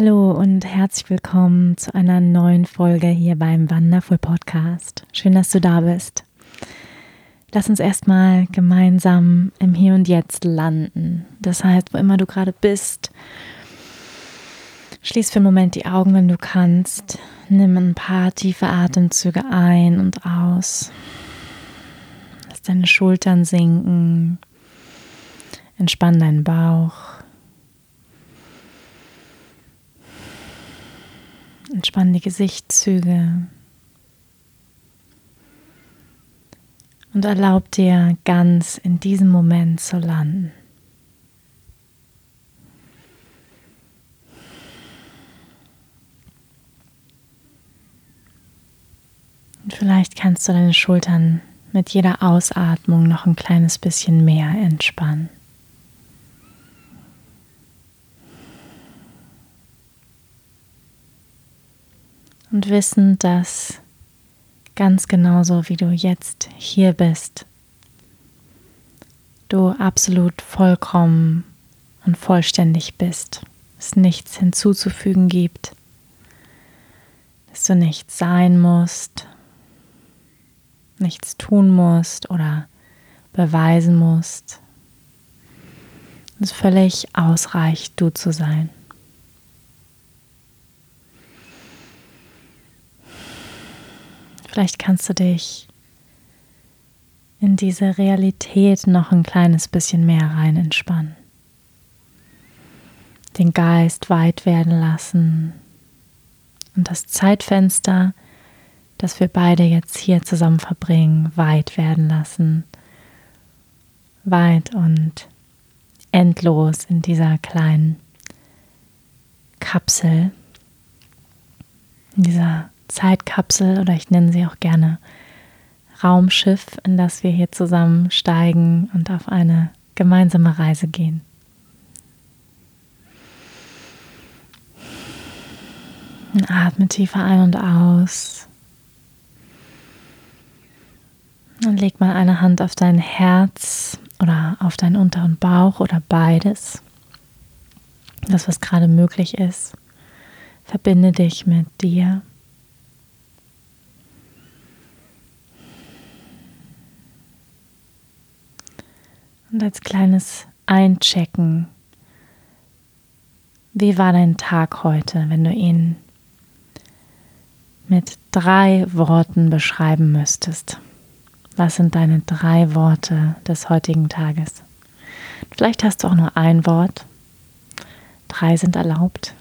Hallo und herzlich willkommen zu einer neuen Folge hier beim Wonderful Podcast. Schön, dass du da bist. Lass uns erstmal gemeinsam im Hier und Jetzt landen. Das heißt, wo immer du gerade bist, schließ für einen Moment die Augen, wenn du kannst. Nimm ein paar tiefe Atemzüge ein und aus. Lass deine Schultern sinken. Entspann deinen Bauch. Entspann die Gesichtszüge und erlaub dir ganz in diesem Moment zu landen. Und vielleicht kannst du deine Schultern mit jeder Ausatmung noch ein kleines bisschen mehr entspannen. Und wissen, dass ganz genauso wie du jetzt hier bist, du absolut vollkommen und vollständig bist, es nichts hinzuzufügen gibt, dass du nichts sein musst, nichts tun musst oder beweisen musst. Es völlig ausreicht, du zu sein. Vielleicht kannst du dich in diese Realität noch ein kleines bisschen mehr rein entspannen. Den Geist weit werden lassen und das Zeitfenster, das wir beide jetzt hier zusammen verbringen, weit werden lassen. Weit und endlos in dieser kleinen Kapsel, in dieser Zeitkapsel oder ich nenne sie auch gerne Raumschiff, in das wir hier zusammen steigen und auf eine gemeinsame Reise gehen. Atme tiefer ein und aus. Und leg mal eine Hand auf dein Herz oder auf deinen unteren Bauch oder beides. Das, was gerade möglich ist. Verbinde dich mit dir. Und als kleines Einchecken, wie war dein Tag heute, wenn du ihn mit drei Worten beschreiben müsstest? Was sind deine drei Worte des heutigen Tages? Vielleicht hast du auch nur ein Wort. Drei sind erlaubt.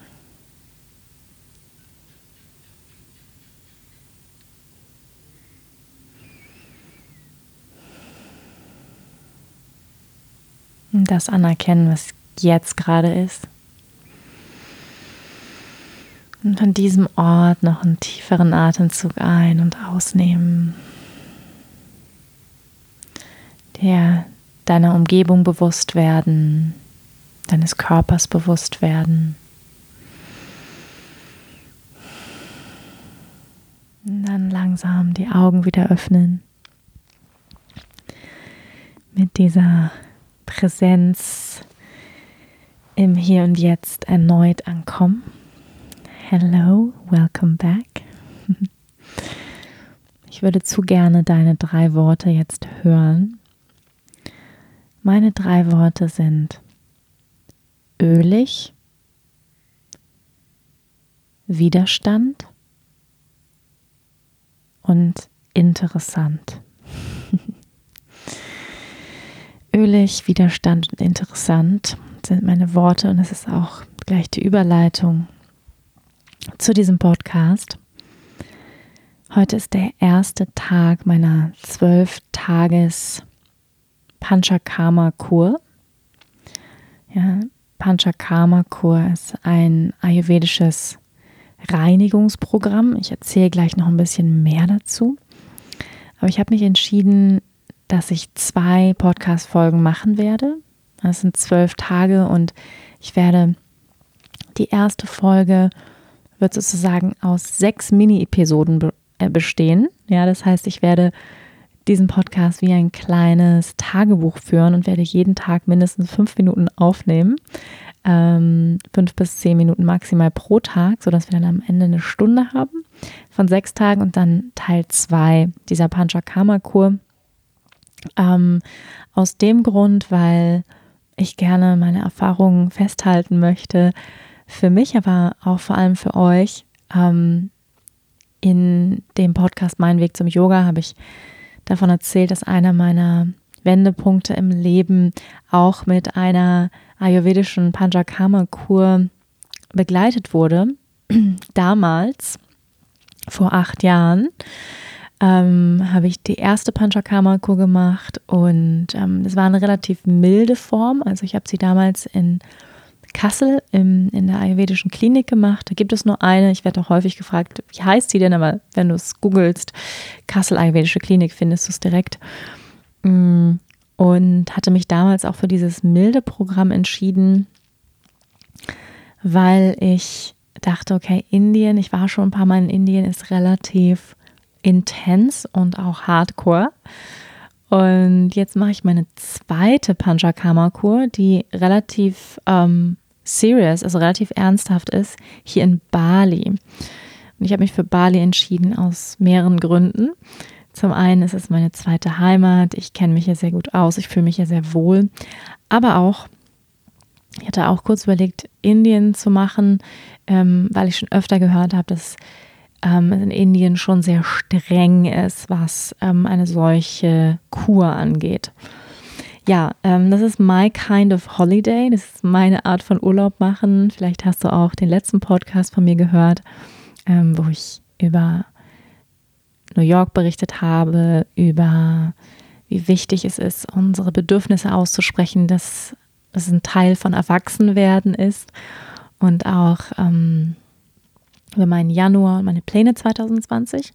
Das anerkennen, was jetzt gerade ist. Und von diesem Ort noch einen tieferen Atemzug ein- und ausnehmen. Der deiner Umgebung bewusst werden, deines Körpers bewusst werden. Und dann langsam die Augen wieder öffnen. Mit dieser Präsenz im Hier und Jetzt erneut ankommen. Hello, welcome back. Ich würde zu gerne deine drei Worte jetzt hören. Meine drei Worte sind ölig, Widerstand und interessant. Ölig, Widerstand und interessant sind meine Worte und es ist auch gleich die Überleitung zu diesem Podcast. Heute ist der erste Tag meiner zwölf Tages Panchakarma-Kur. Ja, Panchakarma-Kur ist ein ayurvedisches Reinigungsprogramm. Ich erzähle gleich noch ein bisschen mehr dazu. Aber ich habe mich entschieden, dass ich zwei Podcast-Folgen machen werde. Das sind zwölf Tage und ich werde die erste Folge wird sozusagen aus sechs Mini-Episoden äh, bestehen. Ja, das heißt, ich werde diesen Podcast wie ein kleines Tagebuch führen und werde jeden Tag mindestens fünf Minuten aufnehmen. Ähm, fünf bis zehn Minuten maximal pro Tag, sodass wir dann am Ende eine Stunde haben von sechs Tagen und dann Teil zwei dieser Panchakarma-Kur. Ähm, aus dem Grund, weil ich gerne meine Erfahrungen festhalten möchte, für mich, aber auch vor allem für euch. Ähm, in dem Podcast Mein Weg zum Yoga habe ich davon erzählt, dass einer meiner Wendepunkte im Leben auch mit einer ayurvedischen Panchakarma-Kur begleitet wurde. Damals, vor acht Jahren, ähm, habe ich die erste Panchakarma-Kur gemacht und ähm, das war eine relativ milde Form. Also ich habe sie damals in Kassel im, in der ayurvedischen Klinik gemacht. Da gibt es nur eine. Ich werde auch häufig gefragt, wie heißt sie denn? Aber wenn du es googelst, Kassel Ayurvedische Klinik, findest du es direkt. Mm, und hatte mich damals auch für dieses milde Programm entschieden, weil ich dachte, okay, Indien, ich war schon ein paar Mal in Indien, ist relativ intens und auch hardcore. Und jetzt mache ich meine zweite Panchakarma-Kur, die relativ ähm, serious, also relativ ernsthaft ist, hier in Bali. Und ich habe mich für Bali entschieden aus mehreren Gründen. Zum einen ist es meine zweite Heimat, ich kenne mich hier sehr gut aus, ich fühle mich hier sehr wohl. Aber auch, ich hatte auch kurz überlegt, Indien zu machen, ähm, weil ich schon öfter gehört habe, dass ähm, in Indien schon sehr streng ist, was ähm, eine solche Kur angeht. Ja, ähm, das ist my kind of holiday. Das ist meine Art von Urlaub machen. Vielleicht hast du auch den letzten Podcast von mir gehört, ähm, wo ich über New York berichtet habe, über wie wichtig es ist, unsere Bedürfnisse auszusprechen, dass es ein Teil von Erwachsenwerden ist und auch ähm, über meinen Januar und meine Pläne 2020.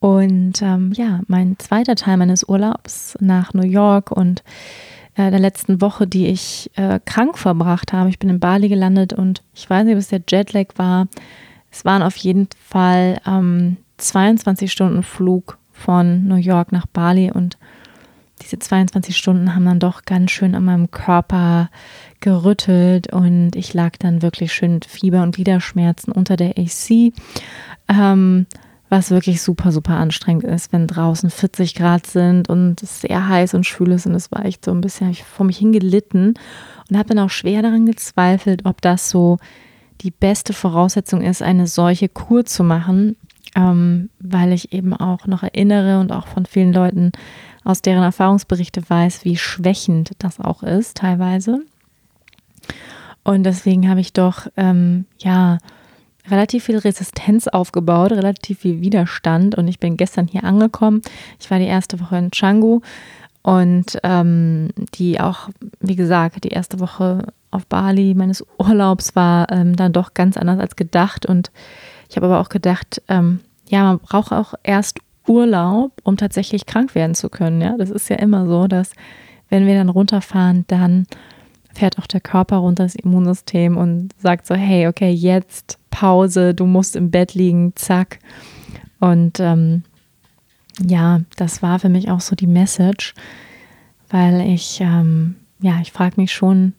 Und ähm, ja, mein zweiter Teil meines Urlaubs nach New York und äh, der letzten Woche, die ich äh, krank verbracht habe. Ich bin in Bali gelandet und ich weiß nicht, ob es der Jetlag war. Es waren auf jeden Fall ähm, 22 Stunden Flug von New York nach Bali und diese 22 Stunden haben dann doch ganz schön an meinem Körper gerüttelt und ich lag dann wirklich schön mit Fieber und Gliederschmerzen unter der AC, ähm, was wirklich super, super anstrengend ist, wenn draußen 40 Grad sind und es sehr heiß und schwül ist und es war echt so ein bisschen, ich vor mich hingelitten und habe dann auch schwer daran gezweifelt, ob das so die beste Voraussetzung ist, eine solche Kur zu machen, ähm, weil ich eben auch noch erinnere und auch von vielen Leuten aus deren Erfahrungsberichte weiß, wie schwächend das auch ist teilweise. Und deswegen habe ich doch, ähm, ja, relativ viel Resistenz aufgebaut, relativ viel Widerstand. Und ich bin gestern hier angekommen. Ich war die erste Woche in Canggu und ähm, die auch, wie gesagt, die erste Woche auf Bali meines Urlaubs war ähm, dann doch ganz anders als gedacht. Und ich habe aber auch gedacht, ähm, ja, man braucht auch erst Urlaub, um tatsächlich krank werden zu können. Ja, das ist ja immer so, dass wenn wir dann runterfahren, dann fährt auch der Körper runter, das Immunsystem und sagt so, hey, okay, jetzt Pause, du musst im Bett liegen, zack. Und ähm, ja, das war für mich auch so die Message, weil ich, ähm, ja, ich frage mich schon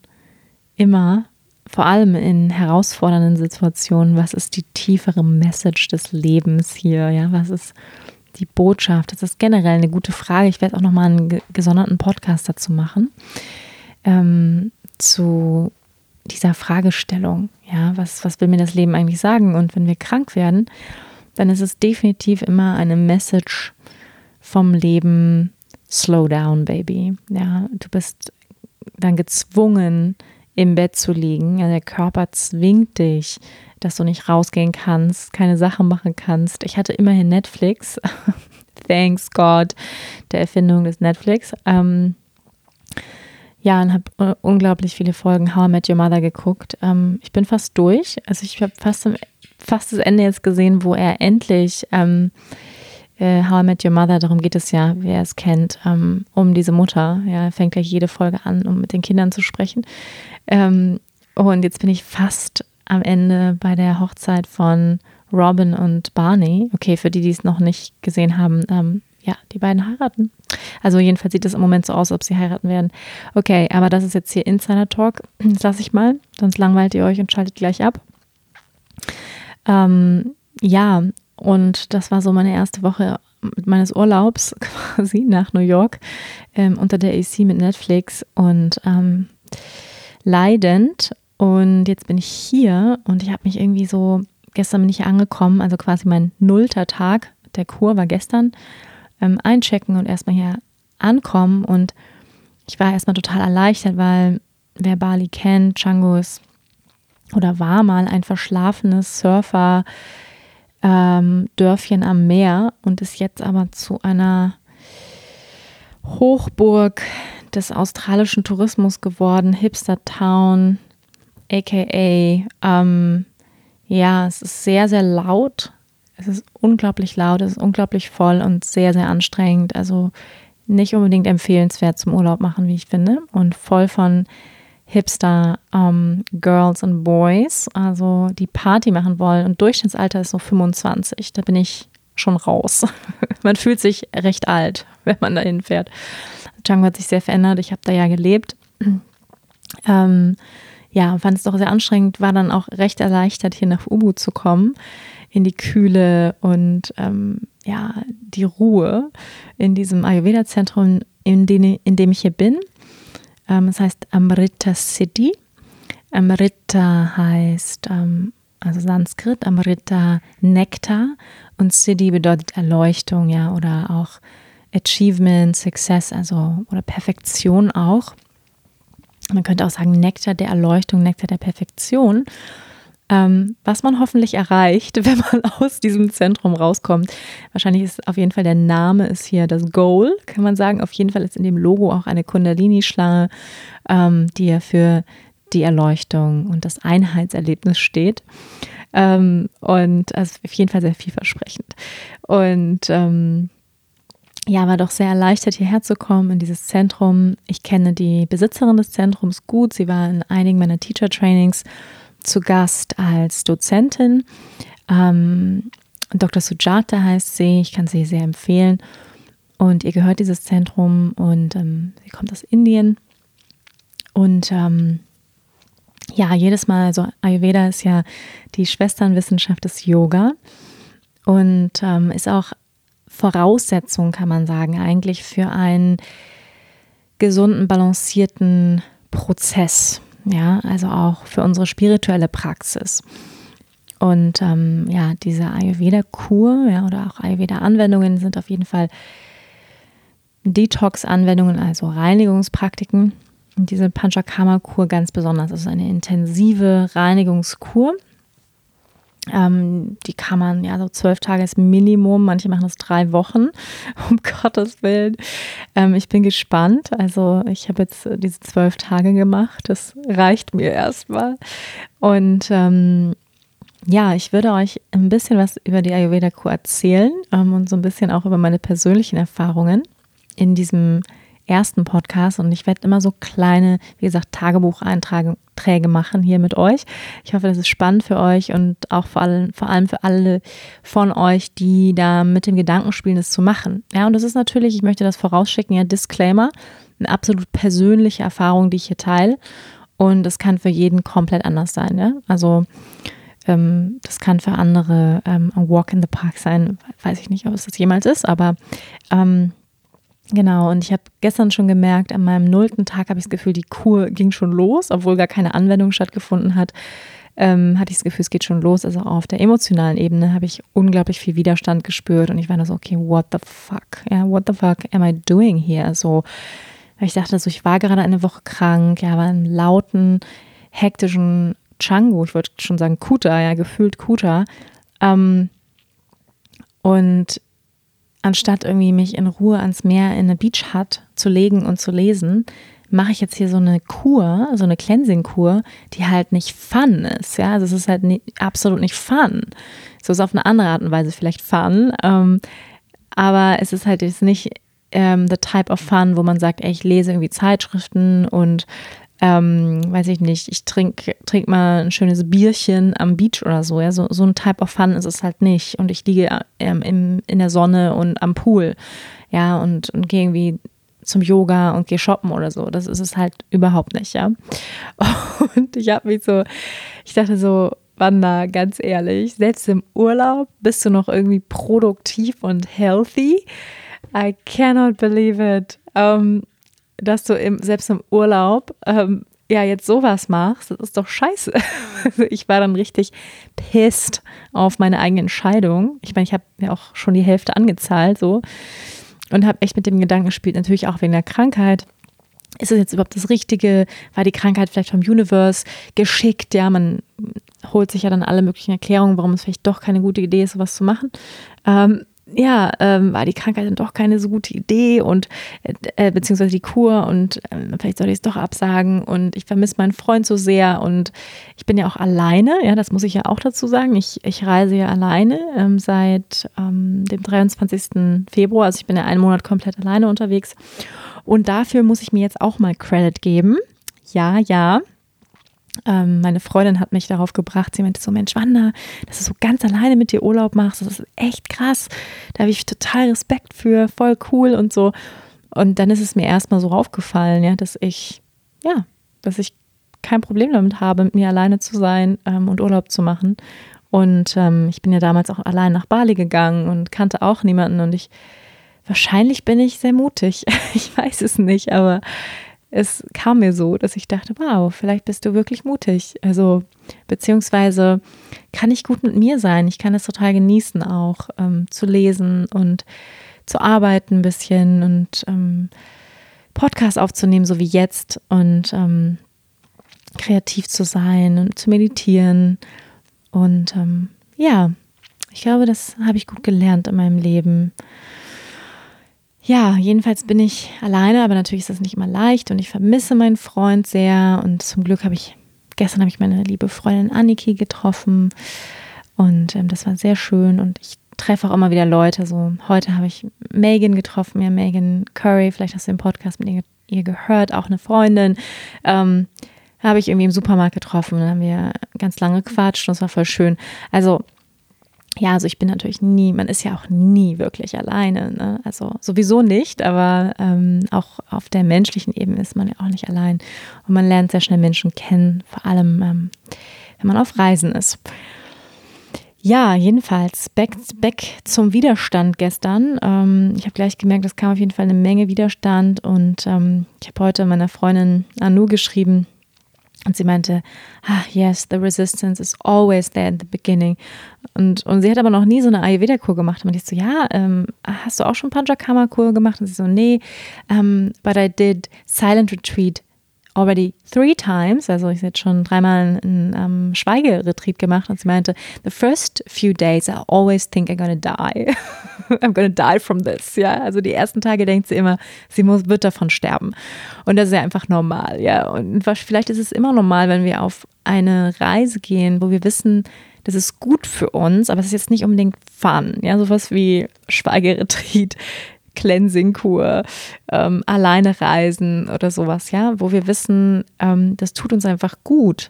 immer, vor allem in herausfordernden Situationen, was ist die tiefere Message des Lebens hier? Ja, was ist die Botschaft? Das ist generell eine gute Frage. Ich werde auch nochmal einen gesonderten Podcast dazu machen. Ähm, zu dieser Fragestellung. Ja, was, was will mir das Leben eigentlich sagen? Und wenn wir krank werden, dann ist es definitiv immer eine Message vom Leben, slow down, baby. Ja, du bist dann gezwungen, im Bett zu liegen. Ja, der Körper zwingt dich, dass du nicht rausgehen kannst, keine Sachen machen kannst. Ich hatte immerhin Netflix. Thanks God, der Erfindung des Netflix. Ähm, ja, und habe unglaublich viele Folgen How I Met Your Mother geguckt. Ähm, ich bin fast durch. Also ich habe fast, fast das Ende jetzt gesehen, wo er endlich ähm, äh, How I Met Your Mother, darum geht es ja, wer es kennt, ähm, um diese Mutter. Ja, er fängt gleich jede Folge an, um mit den Kindern zu sprechen. Ähm, und jetzt bin ich fast am Ende bei der Hochzeit von Robin und Barney. Okay, für die, die es noch nicht gesehen haben, ähm, ja, die beiden heiraten. Also jedenfalls sieht es im Moment so aus, ob sie heiraten werden. Okay, aber das ist jetzt hier Insider Talk. Das lasse ich mal, sonst langweilt ihr euch und schaltet gleich ab. Ähm, ja, und das war so meine erste Woche meines Urlaubs quasi nach New York ähm, unter der AC mit Netflix und ähm, leidend. Und jetzt bin ich hier und ich habe mich irgendwie so, gestern bin ich hier angekommen, also quasi mein nullter Tag der Kur war gestern ähm, einchecken und erstmal hier ankommen. Und ich war erstmal total erleichtert, weil wer Bali kennt, Django ist oder war mal ein verschlafenes Surfer. Ähm, Dörfchen am Meer und ist jetzt aber zu einer Hochburg des australischen Tourismus geworden, Hipster Town, aka, ähm, ja, es ist sehr, sehr laut, es ist unglaublich laut, es ist unglaublich voll und sehr, sehr anstrengend. Also nicht unbedingt empfehlenswert zum Urlaub machen, wie ich finde. Und voll von Hipster ähm, Girls und Boys, also die Party machen wollen. Und Durchschnittsalter ist so 25. Da bin ich schon raus. man fühlt sich recht alt, wenn man dahin fährt. Django hat sich sehr verändert. Ich habe da ja gelebt. Ähm, ja, fand es doch sehr anstrengend, war dann auch recht erleichtert, hier nach Ubu zu kommen in die Kühle und ähm, ja, die Ruhe in diesem Ayurveda-Zentrum, in, in, dem ich hier bin. Ähm, das heißt Amrita City. Amrita heißt, ähm, also Sanskrit, Amrita Nektar und Siddhi bedeutet Erleuchtung, ja, oder auch Achievement, Success, also oder Perfektion auch. Man könnte auch sagen Nektar der Erleuchtung, Nektar der Perfektion. Ähm, was man hoffentlich erreicht, wenn man aus diesem Zentrum rauskommt. Wahrscheinlich ist auf jeden Fall der Name ist hier das Goal, kann man sagen. Auf jeden Fall ist in dem Logo auch eine Kundalini-Schlange, ähm, die ja für die Erleuchtung und das Einheitserlebnis steht. Ähm, und also auf jeden Fall sehr vielversprechend. Und ähm, ja, war doch sehr erleichtert, hierher zu kommen in dieses Zentrum. Ich kenne die Besitzerin des Zentrums gut. Sie war in einigen meiner Teacher-Trainings zu Gast als Dozentin. Ähm, Dr. Sujata heißt sie, ich kann sie sehr empfehlen. Und ihr gehört dieses Zentrum und ähm, sie kommt aus Indien. Und ähm, ja, jedes Mal, also Ayurveda ist ja die Schwesternwissenschaft des Yoga und ähm, ist auch Voraussetzung, kann man sagen, eigentlich für einen gesunden, balancierten Prozess ja, also auch für unsere spirituelle Praxis. Und ähm, ja, diese Ayurveda-Kur ja, oder auch Ayurveda-Anwendungen sind auf jeden Fall Detox-Anwendungen, also Reinigungspraktiken. Und diese Panchakarma-Kur ganz besonders. Das ist eine intensive Reinigungskur. Ähm, die kann man, ja, so zwölf Tage ist Minimum, manche machen das drei Wochen, um Gottes Willen. Ähm, ich bin gespannt. Also ich habe jetzt diese zwölf Tage gemacht, das reicht mir erstmal. Und ähm, ja, ich würde euch ein bisschen was über die Ayurveda-Kur erzählen ähm, und so ein bisschen auch über meine persönlichen Erfahrungen in diesem ersten Podcast und ich werde immer so kleine, wie gesagt, Tagebucheinträge machen hier mit euch. Ich hoffe, das ist spannend für euch und auch vor allem, vor allem für alle von euch, die da mit dem Gedanken spielen, das zu machen. Ja, und das ist natürlich, ich möchte das vorausschicken, ja, Disclaimer, eine absolut persönliche Erfahrung, die ich hier teile. Und das kann für jeden komplett anders sein. Ja? Also ähm, das kann für andere ähm, ein Walk in the Park sein. Weiß ich nicht, ob es das jemals ist, aber ähm, Genau, und ich habe gestern schon gemerkt, an meinem nullten Tag habe ich das Gefühl, die Kur ging schon los, obwohl gar keine Anwendung stattgefunden hat. Ähm, hatte ich das Gefühl, es geht schon los. Also auf der emotionalen Ebene habe ich unglaublich viel Widerstand gespürt und ich war da so, okay, what the fuck? Ja, what the fuck am I doing here? So, weil ich dachte so, ich war gerade eine Woche krank, ja, war im lauten, hektischen Django, ich wollte schon sagen Kuta, ja, gefühlt Kuta. Ähm, und anstatt irgendwie mich in Ruhe ans Meer in eine Beach Hut zu legen und zu lesen, mache ich jetzt hier so eine Kur, so eine Cleansing-Kur, die halt nicht fun ist. Ja, also es ist halt nie, absolut nicht fun. So ist auf eine andere Art und Weise vielleicht fun, ähm, aber es ist halt jetzt nicht ähm, the type of fun, wo man sagt, ey, ich lese irgendwie Zeitschriften und ähm, weiß ich nicht, ich trinke trink mal ein schönes Bierchen am Beach oder so. Ja? So, so ein Type of Fun ist es halt nicht. Und ich liege ähm, im, in der Sonne und am Pool. Ja, und, und gehe irgendwie zum Yoga und gehe shoppen oder so. Das ist es halt überhaupt nicht, ja. Und ich habe mich so, ich dachte so, Wanda, ganz ehrlich, selbst im Urlaub bist du noch irgendwie produktiv und healthy. I cannot believe it. Um, dass du im, selbst im Urlaub ähm, ja jetzt sowas machst, das ist doch scheiße. ich war dann richtig pissed auf meine eigene Entscheidung. Ich meine, ich habe ja auch schon die Hälfte angezahlt so und habe echt mit dem Gedanken gespielt, natürlich auch wegen der Krankheit. Ist es jetzt überhaupt das Richtige? War die Krankheit vielleicht vom Universe geschickt? Ja, man holt sich ja dann alle möglichen Erklärungen, warum es vielleicht doch keine gute Idee ist, sowas zu machen. Ähm, ja, ähm, war die Krankheit dann doch keine so gute Idee und äh, äh beziehungsweise die Kur und äh, vielleicht soll ich es doch absagen und ich vermisse meinen Freund so sehr und ich bin ja auch alleine, ja, das muss ich ja auch dazu sagen. Ich, ich reise ja alleine ähm, seit ähm, dem 23. Februar, also ich bin ja einen Monat komplett alleine unterwegs und dafür muss ich mir jetzt auch mal Credit geben. Ja, ja, ähm, meine Freundin hat mich darauf gebracht, sie meinte so, Mensch, Wanda, dass du so ganz alleine mit dir Urlaub machst, das ist echt krass. Da habe ich total Respekt für, voll cool und so. Und dann ist es mir erstmal so aufgefallen, ja, dass ich, ja, dass ich kein Problem damit habe, mit mir alleine zu sein ähm, und Urlaub zu machen. Und ähm, ich bin ja damals auch allein nach Bali gegangen und kannte auch niemanden. Und ich, wahrscheinlich bin ich sehr mutig. ich weiß es nicht, aber es kam mir so, dass ich dachte, wow, vielleicht bist du wirklich mutig. Also, beziehungsweise kann ich gut mit mir sein. Ich kann es total genießen, auch ähm, zu lesen und zu arbeiten ein bisschen und ähm, Podcast aufzunehmen, so wie jetzt und ähm, kreativ zu sein und zu meditieren. Und ähm, ja, ich glaube, das habe ich gut gelernt in meinem Leben. Ja, jedenfalls bin ich alleine, aber natürlich ist das nicht immer leicht und ich vermisse meinen Freund sehr. Und zum Glück habe ich, gestern habe ich meine liebe Freundin Anniki getroffen und ähm, das war sehr schön und ich treffe auch immer wieder Leute. So heute habe ich Megan getroffen, ja, Megan Curry, vielleicht hast du den Podcast mit ihr, ihr gehört, auch eine Freundin. Ähm, habe ich irgendwie im Supermarkt getroffen, dann haben wir ganz lange gequatscht und es war voll schön. Also ja, also ich bin natürlich nie, man ist ja auch nie wirklich alleine. Ne? Also sowieso nicht, aber ähm, auch auf der menschlichen Ebene ist man ja auch nicht allein. Und man lernt sehr schnell Menschen kennen, vor allem ähm, wenn man auf Reisen ist. Ja, jedenfalls, back, back zum Widerstand gestern. Ähm, ich habe gleich gemerkt, es kam auf jeden Fall eine Menge Widerstand und ähm, ich habe heute meiner Freundin Anu geschrieben, und sie meinte, ah, yes, the resistance is always there at the beginning. Und, und sie hat aber noch nie so eine Ayurveda-Kur gemacht. Und ich so, ja, ähm, hast du auch schon Panchakarma-Kur gemacht? Und sie so, nee, um, ähm, but I did Silent Retreat already three times, also ich habe jetzt schon dreimal einen um, Schweigeretreat gemacht und sie meinte, the first few days I always think I'm gonna die. I'm gonna die from this, ja. Also die ersten Tage denkt sie immer, sie muss, wird davon sterben. Und das ist ja einfach normal, ja. Und vielleicht ist es immer normal, wenn wir auf eine Reise gehen, wo wir wissen, das ist gut für uns, aber es ist jetzt nicht unbedingt fun, ja, sowas wie Schweigeretreat Cleansing-Kur, ähm, alleine reisen oder sowas, ja, wo wir wissen, ähm, das tut uns einfach gut.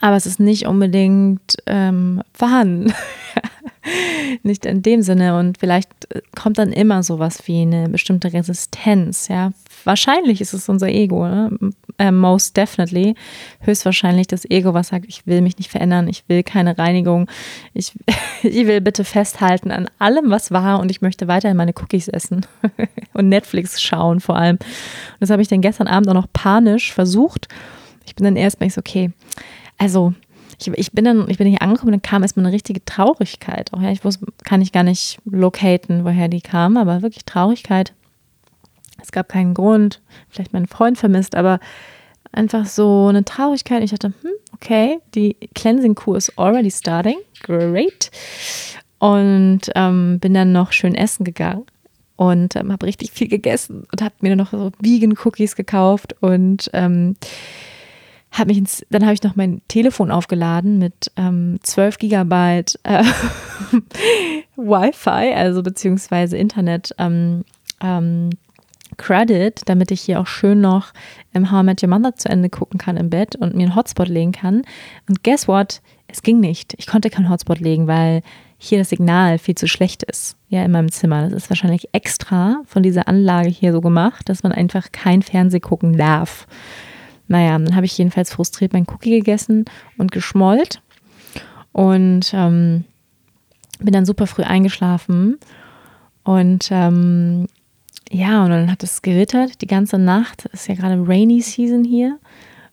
Aber es ist nicht unbedingt ähm, Fun. nicht in dem Sinne. Und vielleicht äh, kommt dann immer sowas wie eine bestimmte Resistenz, ja. Wahrscheinlich ist es unser Ego, ne? Äh, most definitely. Höchstwahrscheinlich das Ego, was sagt, ich will mich nicht verändern, ich will keine Reinigung, ich, ich will bitte festhalten an allem, was war und ich möchte weiterhin meine Cookies essen und Netflix schauen vor allem. Und das habe ich dann gestern Abend auch noch panisch versucht. Ich bin dann erst mal so, okay, also ich, ich bin dann, ich bin hier angekommen, dann kam erstmal eine richtige Traurigkeit. Auch ja, ich wusste, kann ich gar nicht locaten, woher die kam, aber wirklich Traurigkeit. Es gab keinen Grund, vielleicht meinen Freund vermisst, aber einfach so eine Traurigkeit. Ich dachte, hm, okay, die Cleansing-Kur ist already starting. Great. Und ähm, bin dann noch schön essen gegangen. und ähm, habe richtig viel gegessen und habe mir noch so Vegan Cookies gekauft und ähm, habe mich ins, dann habe ich noch mein Telefon aufgeladen mit ähm, 12 Gigabyte äh, Wi-Fi, also beziehungsweise Internet ähm, ähm, Credit, damit ich hier auch schön noch im How I Met Your Mother zu Ende gucken kann im Bett und mir einen Hotspot legen kann. Und guess what? Es ging nicht. Ich konnte keinen Hotspot legen, weil hier das Signal viel zu schlecht ist. Ja, in meinem Zimmer. Das ist wahrscheinlich extra von dieser Anlage hier so gemacht, dass man einfach kein Fernseh gucken darf. Naja, dann habe ich jedenfalls frustriert mein Cookie gegessen und geschmollt und ähm, bin dann super früh eingeschlafen. Und ähm, ja, und dann hat es gewittert die ganze Nacht. Ist ja gerade Rainy Season hier.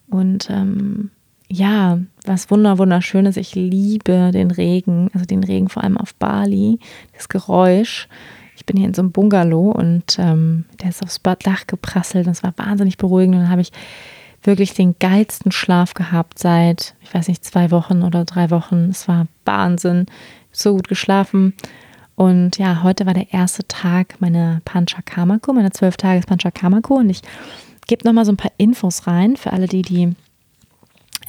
Und ähm, ja, was wunder wunderschönes. Ich liebe den Regen, also den Regen vor allem auf Bali, das Geräusch. Ich bin hier in so einem Bungalow und ähm, der ist aufs Dach geprasselt. Das war wahnsinnig beruhigend. Und dann habe ich wirklich den geilsten Schlaf gehabt seit, ich weiß nicht, zwei Wochen oder drei Wochen. Es war Wahnsinn. So gut geschlafen. Und ja, heute war der erste Tag meiner Panchakarma-Kur, meiner zwölf Tages Panchakarma-Kur. Und ich gebe nochmal so ein paar Infos rein für alle die, die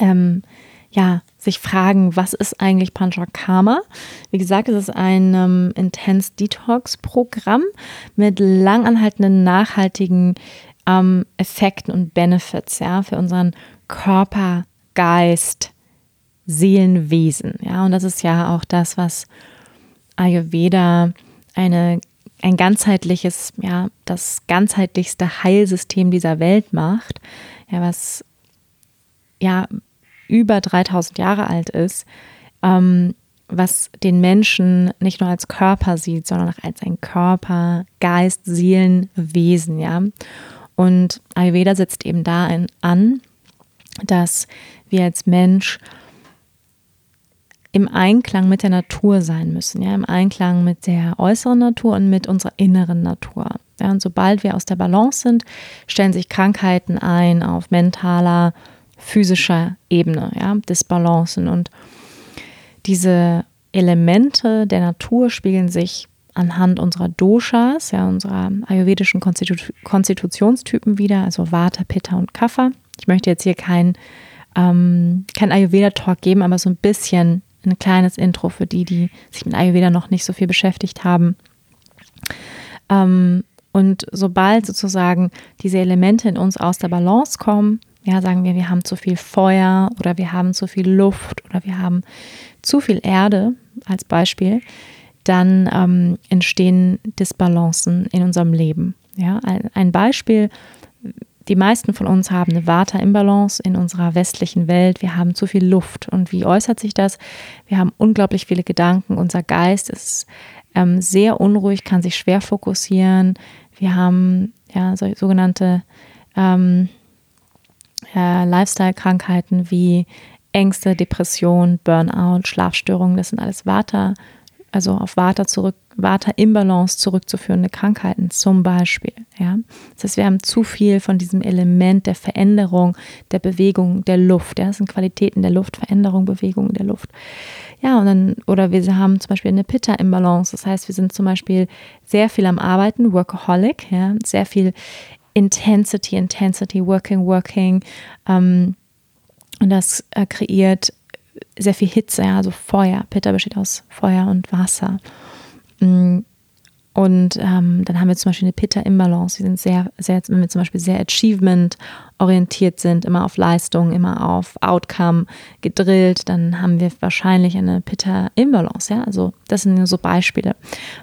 ähm, ja, sich fragen, was ist eigentlich Panchakarma? Wie gesagt, es ist ein ähm, Intense Detox Programm mit langanhaltenden, nachhaltigen ähm, Effekten und Benefits, ja, für unseren Körper, Geist, Seelenwesen, ja, und das ist ja auch das, was Ayurveda eine ein ganzheitliches, ja, das ganzheitlichste Heilsystem dieser Welt macht, ja, was ja über 3000 Jahre alt ist, ähm, was den Menschen nicht nur als Körper sieht, sondern auch als ein Körper, Geist, Seelen, Wesen, ja. Und Ayurveda setzt eben da an, dass wir als Mensch im Einklang mit der Natur sein müssen, ja, im Einklang mit der äußeren Natur und mit unserer inneren Natur. Ja, und sobald wir aus der Balance sind, stellen sich Krankheiten ein auf mentaler, physischer Ebene, ja, Disbalancen. Und diese Elemente der Natur spiegeln sich anhand unserer Doshas, ja, unserer ayurvedischen Konstitu Konstitutionstypen wieder, also Vata, Pitta und Kapha. Ich möchte jetzt hier kein, ähm, kein Ayurveda-Talk geben, aber so ein bisschen ein kleines Intro für die, die sich mit Ayurveda noch nicht so viel beschäftigt haben. Ähm, und sobald sozusagen diese Elemente in uns aus der Balance kommen, ja, sagen wir, wir haben zu viel Feuer oder wir haben zu viel Luft oder wir haben zu viel Erde als Beispiel, dann ähm, entstehen Disbalancen in unserem Leben. Ja, ein, ein Beispiel, die meisten von uns haben eine Vata-Imbalance in unserer westlichen Welt. Wir haben zu viel Luft. Und wie äußert sich das? Wir haben unglaublich viele Gedanken. Unser Geist ist ähm, sehr unruhig, kann sich schwer fokussieren. Wir haben ja so, sogenannte ähm, äh, Lifestyle-Krankheiten wie Ängste, Depression, Burnout, Schlafstörungen, das sind alles Vata, also auf Vata zurück, Vata-Imbalance zurückzuführende Krankheiten zum Beispiel. Ja? Das heißt, wir haben zu viel von diesem Element der Veränderung, der Bewegung, der Luft. Ja? Das sind Qualitäten der Luft, Veränderung, Bewegung der Luft. Ja, und dann, oder wir haben zum Beispiel eine Pitta-Imbalance. Das heißt, wir sind zum Beispiel sehr viel am Arbeiten, Workaholic, ja, sehr viel Intensity, Intensity, Working, Working. Ähm, und das äh, kreiert sehr viel Hitze, ja, also Feuer. Pitta besteht aus Feuer und Wasser. Mm, und ähm, dann haben wir zum Beispiel eine Pitta-Imbalance. Wir sind sehr, sehr, wenn wir zum Beispiel sehr achievement-orientiert sind, immer auf Leistung, immer auf Outcome gedrillt, dann haben wir wahrscheinlich eine Pitta-Imbalance. Ja? Also das sind nur so Beispiele.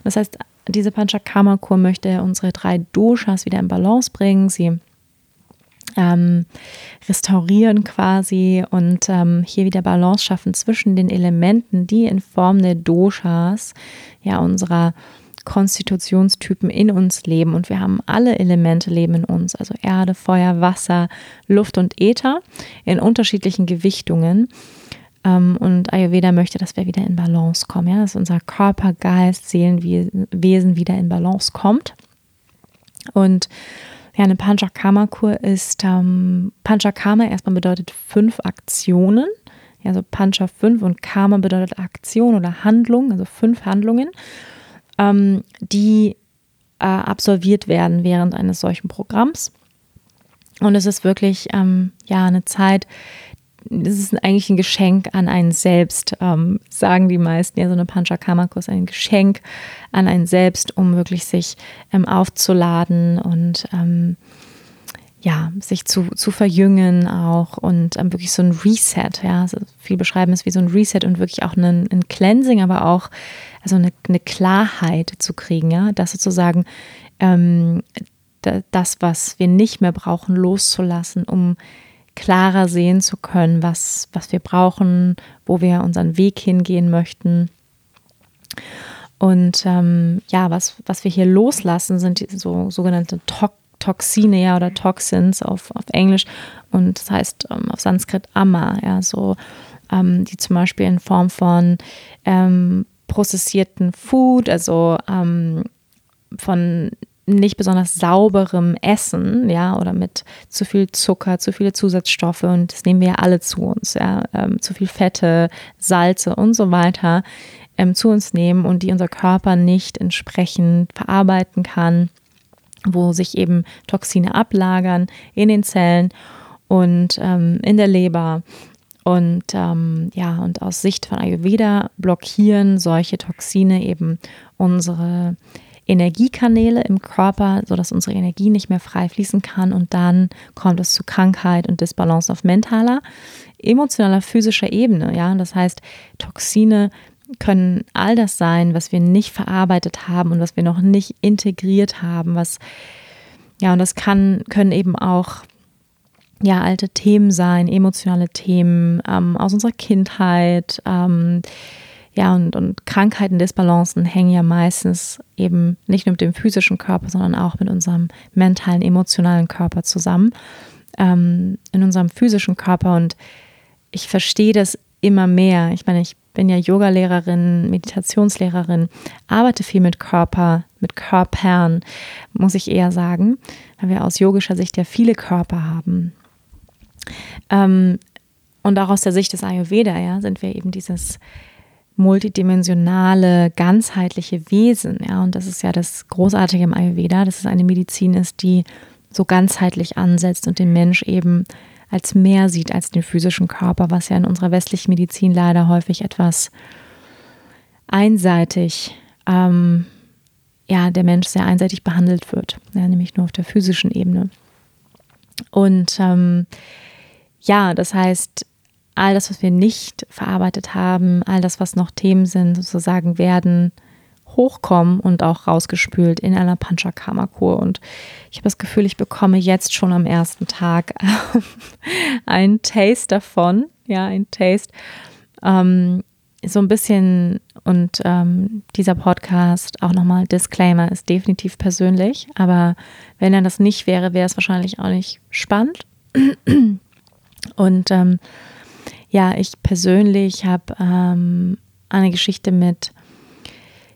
Das heißt, diese Panchakarma-Kur möchte unsere drei Doshas wieder in Balance bringen, sie ähm, restaurieren quasi und ähm, hier wieder Balance schaffen zwischen den Elementen, die in Form der Doshas, ja, unserer Konstitutionstypen in uns leben. Und wir haben alle Elemente leben in uns, also Erde, Feuer, Wasser, Luft und Äther in unterschiedlichen Gewichtungen. Ähm, und Ayurveda möchte, dass wir wieder in Balance kommen, ja, dass unser Körper, Geist, Seelenwesen wieder in Balance kommt. Und ja, eine Panchakarma-Kur ist, ähm, Panchakarma erstmal bedeutet fünf Aktionen. Ja, also Pancha fünf und Karma bedeutet Aktion oder Handlung, also fünf Handlungen, ähm, die äh, absolviert werden während eines solchen Programms. Und es ist wirklich ähm, ja eine Zeit, es ist eigentlich ein Geschenk an einen selbst, ähm, sagen die meisten. Ja, so eine Panchakarma ist ein Geschenk an einen selbst, um wirklich sich ähm, aufzuladen und ähm, ja, sich zu, zu verjüngen auch und ähm, wirklich so ein Reset, ja. Also viel beschreiben es wie so ein Reset und wirklich auch ein, ein Cleansing, aber auch also eine, eine Klarheit zu kriegen, ja, das sozusagen ähm, das, was wir nicht mehr brauchen, loszulassen, um klarer sehen zu können, was, was wir brauchen, wo wir unseren Weg hingehen möchten. Und ähm, ja, was, was wir hier loslassen, sind so sogenannte to Toxine ja, oder Toxins auf, auf Englisch. Und das heißt ähm, auf Sanskrit Amma, ja, so ähm, die zum Beispiel in Form von ähm, prozessierten Food, also ähm, von nicht besonders sauberem Essen, ja, oder mit zu viel Zucker, zu viele Zusatzstoffe und das nehmen wir ja alle zu uns, ja, ähm, zu viel Fette, Salze und so weiter ähm, zu uns nehmen und die unser Körper nicht entsprechend verarbeiten kann, wo sich eben Toxine ablagern in den Zellen und ähm, in der Leber. Und ähm, ja, und aus Sicht von Ayurveda blockieren solche Toxine eben unsere Energiekanäle im Körper, sodass unsere Energie nicht mehr frei fließen kann und dann kommt es zu Krankheit und Disbalance auf mentaler, emotionaler, physischer Ebene. Ja, das heißt, Toxine können all das sein, was wir nicht verarbeitet haben und was wir noch nicht integriert haben, was ja, und das kann, können eben auch ja, alte Themen sein, emotionale Themen ähm, aus unserer Kindheit, ähm, ja, und, und Krankheiten, Disbalancen hängen ja meistens eben nicht nur mit dem physischen Körper, sondern auch mit unserem mentalen, emotionalen Körper zusammen, ähm, in unserem physischen Körper. Und ich verstehe das immer mehr. Ich meine, ich bin ja Yogalehrerin, Meditationslehrerin, arbeite viel mit Körper, mit Körpern, muss ich eher sagen, weil wir aus yogischer Sicht ja viele Körper haben. Ähm, und auch aus der Sicht des Ayurveda, ja, sind wir eben dieses multidimensionale, ganzheitliche Wesen. Ja, und das ist ja das Großartige im Ayurveda, dass es eine Medizin ist, die so ganzheitlich ansetzt und den Mensch eben als mehr sieht als den physischen Körper, was ja in unserer westlichen Medizin leider häufig etwas einseitig, ähm, ja, der Mensch sehr einseitig behandelt wird, ja, nämlich nur auf der physischen Ebene. Und ähm, ja, das heißt, all das, was wir nicht verarbeitet haben, all das, was noch Themen sind, sozusagen werden hochkommen und auch rausgespült in einer Panchakarma-Kur. Und ich habe das Gefühl, ich bekomme jetzt schon am ersten Tag ein Taste davon, ja, ein Taste. Ähm, so ein bisschen und ähm, dieser Podcast, auch nochmal Disclaimer, ist definitiv persönlich, aber wenn er das nicht wäre, wäre es wahrscheinlich auch nicht spannend. Und ähm, ja, ich persönlich habe ähm, eine Geschichte mit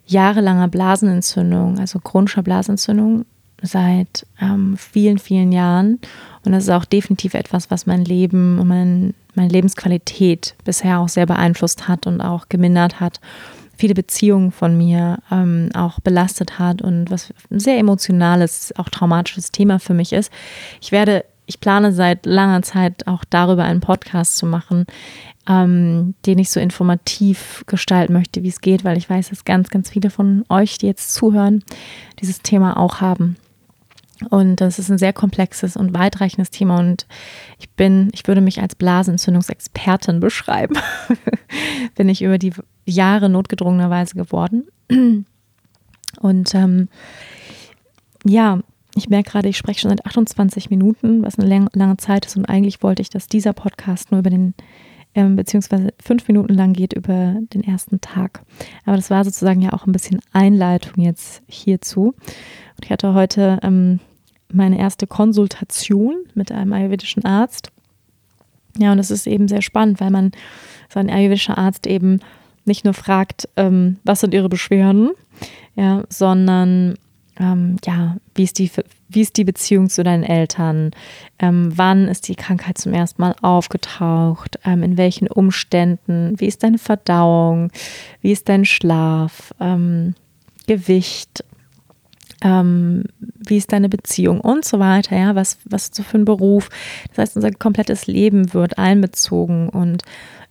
jahrelanger Blasenentzündung, also chronischer Blasenentzündung seit ähm, vielen, vielen Jahren. Und das ist auch definitiv etwas, was mein Leben und mein, meine Lebensqualität bisher auch sehr beeinflusst hat und auch gemindert hat. Viele Beziehungen von mir ähm, auch belastet hat und was ein sehr emotionales, auch traumatisches Thema für mich ist. Ich werde ich plane seit langer Zeit auch darüber einen Podcast zu machen, ähm, den ich so informativ gestalten möchte, wie es geht, weil ich weiß, dass ganz, ganz viele von euch, die jetzt zuhören, dieses Thema auch haben. Und das ist ein sehr komplexes und weitreichendes Thema und ich bin, ich würde mich als Blasenentzündungsexpertin beschreiben. bin ich über die Jahre notgedrungenerweise geworden. Und ähm, ja, ich merke gerade, ich spreche schon seit 28 Minuten, was eine lange Zeit ist. Und eigentlich wollte ich, dass dieser Podcast nur über den, ähm, beziehungsweise fünf Minuten lang geht über den ersten Tag. Aber das war sozusagen ja auch ein bisschen Einleitung jetzt hierzu. Und ich hatte heute ähm, meine erste Konsultation mit einem ayurvedischen Arzt. Ja, und das ist eben sehr spannend, weil man so ein ayurvedischer Arzt eben nicht nur fragt, ähm, was sind ihre Beschwerden, ja, sondern ähm, ja, wie ist, die, wie ist die Beziehung zu deinen Eltern? Ähm, wann ist die Krankheit zum ersten Mal aufgetaucht? Ähm, in welchen Umständen? Wie ist deine Verdauung? Wie ist dein Schlaf? Ähm, Gewicht? ähm, wie ist deine Beziehung und so weiter, ja, was, was du für ein Beruf. Das heißt, unser komplettes Leben wird einbezogen und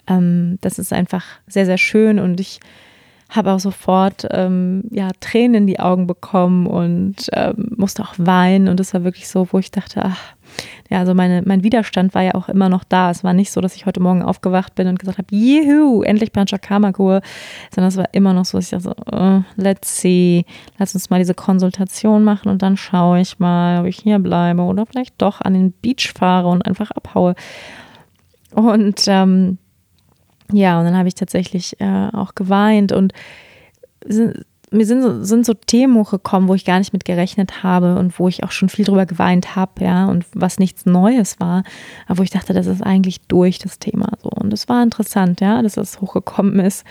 ähm, das ist einfach sehr, sehr schön und ich habe auch sofort ähm, ja, Tränen in die Augen bekommen und ähm, musste auch weinen und es war wirklich so, wo ich dachte, ach, ja, also meine, mein Widerstand war ja auch immer noch da. Es war nicht so, dass ich heute Morgen aufgewacht bin und gesagt habe, juhu, endlich Panchakarma-Kur, sondern es war immer noch so, dass ich dachte, oh, let's see, lass uns mal diese Konsultation machen und dann schaue ich mal, ob ich hier bleibe oder vielleicht doch an den Beach fahre und einfach abhaue. Und ähm, ja, und dann habe ich tatsächlich äh, auch geweint und mir sind, sind so Themen hochgekommen, wo ich gar nicht mit gerechnet habe und wo ich auch schon viel drüber geweint habe, ja, und was nichts Neues war, aber wo ich dachte, das ist eigentlich durch das Thema so. Und es war interessant, ja, dass das hochgekommen ist.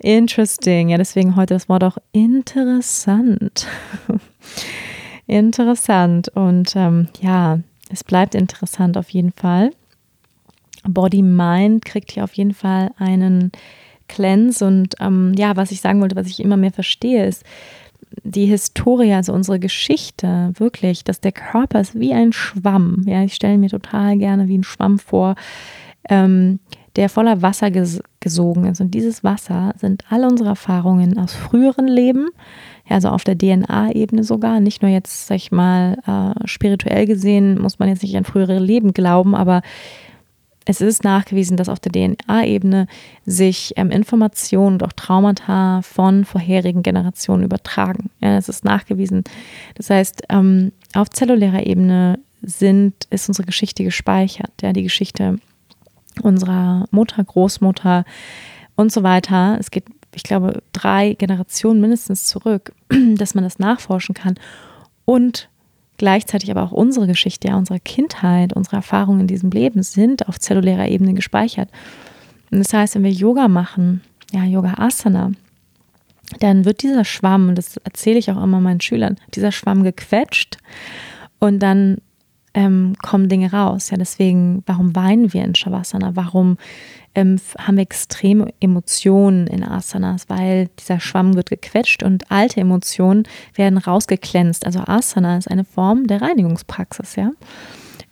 Interesting, ja, deswegen heute das Wort auch interessant. interessant und ähm, ja, es bleibt interessant auf jeden Fall. Body Mind kriegt hier auf jeden Fall einen Cleanse. Und ähm, ja, was ich sagen wollte, was ich immer mehr verstehe, ist die Historie, also unsere Geschichte, wirklich, dass der Körper ist wie ein Schwamm. Ja, ich stelle mir total gerne wie ein Schwamm vor, ähm, der voller Wasser ges gesogen ist. Und dieses Wasser sind alle unsere Erfahrungen aus früheren Leben, ja, also auf der DNA-Ebene sogar, nicht nur jetzt, sag ich mal, äh, spirituell gesehen, muss man jetzt nicht an frühere Leben glauben, aber es ist nachgewiesen, dass auf der DNA-Ebene sich ähm, Informationen und auch Traumata von vorherigen Generationen übertragen. Ja, es ist nachgewiesen. Das heißt, ähm, auf zellulärer Ebene sind, ist unsere Geschichte gespeichert. Ja, die Geschichte unserer Mutter, Großmutter und so weiter. Es geht, ich glaube, drei Generationen mindestens zurück, dass man das nachforschen kann. Und gleichzeitig aber auch unsere Geschichte, unsere Kindheit, unsere Erfahrungen in diesem Leben sind auf zellulärer Ebene gespeichert. Und das heißt, wenn wir Yoga machen, ja, Yoga Asana, dann wird dieser Schwamm, und das erzähle ich auch immer meinen Schülern, dieser Schwamm gequetscht und dann ähm, kommen Dinge raus. Ja, deswegen, warum weinen wir in Shavasana? Warum ähm, haben wir extreme Emotionen in Asanas? Weil dieser Schwamm wird gequetscht und alte Emotionen werden rausgeglänzt. Also Asana ist eine Form der Reinigungspraxis, ja.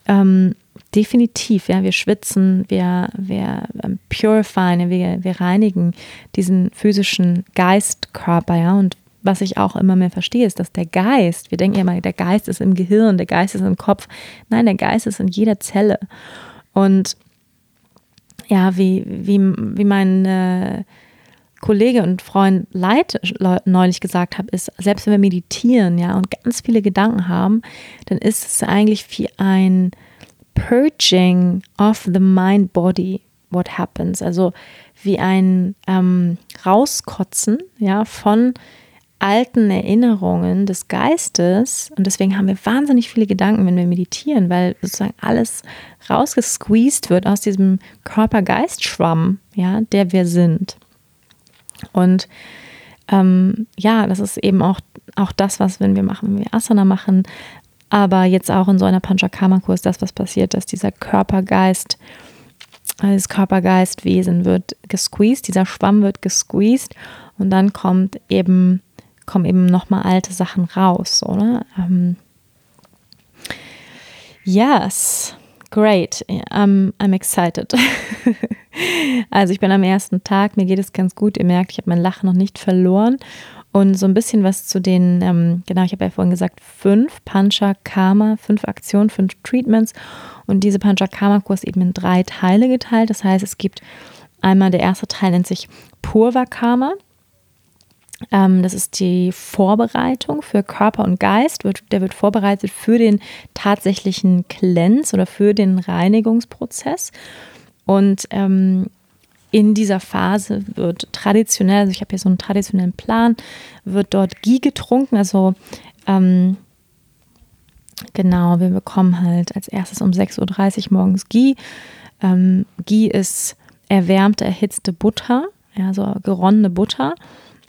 Ähm, definitiv, ja, wir schwitzen, wir, wir ähm, purifieren, wir, wir reinigen diesen physischen Geistkörper, ja, und was ich auch immer mehr verstehe, ist, dass der Geist, wir denken ja immer, der Geist ist im Gehirn, der Geist ist im Kopf. Nein, der Geist ist in jeder Zelle. Und ja, wie, wie, wie mein äh, Kollege und Freund Leid neulich gesagt hat, ist, selbst wenn wir meditieren, ja, und ganz viele Gedanken haben, dann ist es eigentlich wie ein Purging of the mind body what happens. Also wie ein ähm, Rauskotzen, ja, von alten Erinnerungen des Geistes und deswegen haben wir wahnsinnig viele Gedanken, wenn wir meditieren, weil sozusagen alles rausgesqueezed wird aus diesem Körper-Geist-Schwamm, ja, der wir sind. Und ähm, ja, das ist eben auch, auch das, was, wenn wir machen, wenn wir Asana machen, aber jetzt auch in so einer Panchakarma-Kurs, das, was passiert, dass dieser Körper-Geist, das Körper-Geist-Wesen wird gesqueezed, dieser Schwamm wird gesqueezed und dann kommt eben kommen eben nochmal alte Sachen raus, oder? Ähm, yes, great. I'm, I'm excited. also ich bin am ersten Tag, mir geht es ganz gut. Ihr merkt, ich habe mein Lachen noch nicht verloren. Und so ein bisschen was zu den, ähm, genau, ich habe ja vorhin gesagt, fünf Pancha Karma, fünf Aktionen, fünf Treatments. Und diese Pancha Karma Kurs eben in drei Teile geteilt. Das heißt, es gibt einmal, der erste Teil nennt sich Purva Karma. Ähm, das ist die Vorbereitung für Körper und Geist. der wird vorbereitet für den tatsächlichen Cleanse oder für den Reinigungsprozess. Und ähm, in dieser Phase wird traditionell, also ich habe hier so einen traditionellen Plan, wird dort Ghee getrunken. Also ähm, genau, wir bekommen halt als erstes um 6.30 Uhr morgens Ghee. Ähm, Ghee ist erwärmte, erhitzte Butter, ja, so geronnene Butter.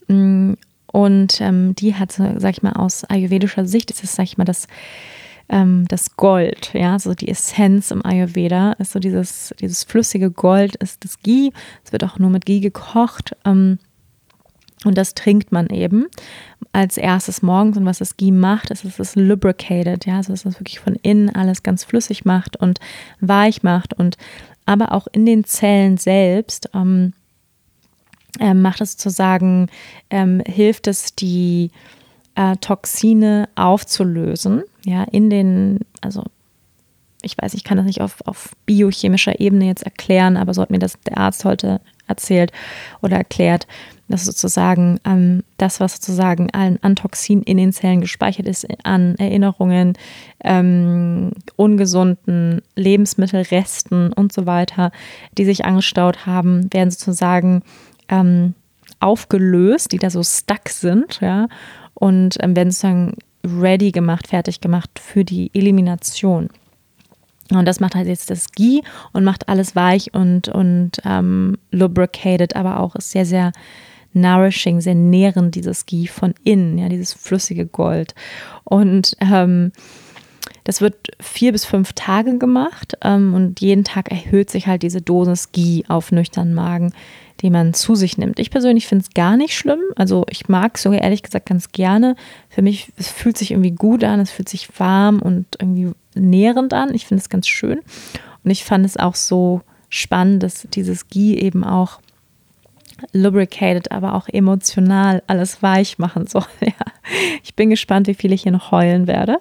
Mm, und ähm, die hat, sag ich mal, aus ayurvedischer Sicht ist es, sag ich mal, das, ähm, das Gold, ja, so die Essenz im Ayurveda ist so dieses, dieses flüssige Gold ist das Ghee. Es wird auch nur mit Ghee gekocht. Ähm, Und das trinkt man eben als erstes morgens. Und was das Ghee macht, ist, dass es lubricated, ja, also dass es wirklich von innen alles ganz flüssig macht und weich macht und aber auch in den Zellen selbst ähm, äh, macht es sozusagen, ähm, hilft es, die äh, Toxine aufzulösen, ja, in den, also ich weiß, ich kann das nicht auf, auf biochemischer Ebene jetzt erklären, aber so hat mir das der Arzt heute erzählt oder erklärt, dass sozusagen ähm, das, was sozusagen an, an Toxin in den Zellen gespeichert ist, an Erinnerungen, ähm, ungesunden Lebensmittelresten und so weiter, die sich angestaut haben, werden sozusagen ähm, aufgelöst, die da so stuck sind, ja, und ähm, werden sozusagen ready gemacht, fertig gemacht für die Elimination. Und das macht halt jetzt das Ghee und macht alles weich und, und ähm, lubricated, aber auch ist sehr, sehr nourishing, sehr nährend, dieses Ghee von innen, ja, dieses flüssige Gold. Und ähm, das wird vier bis fünf Tage gemacht ähm, und jeden Tag erhöht sich halt diese Dosis Ghee auf nüchternen Magen, die man zu sich nimmt. Ich persönlich finde es gar nicht schlimm. Also ich mag es sogar ehrlich gesagt ganz gerne. Für mich, es fühlt sich irgendwie gut an, es fühlt sich warm und irgendwie nährend an. Ich finde es ganz schön. Und ich fand es auch so spannend, dass dieses Ghee eben auch lubricated, aber auch emotional alles weich machen soll. Ja. Ich bin gespannt, wie viel ich hier noch heulen werde.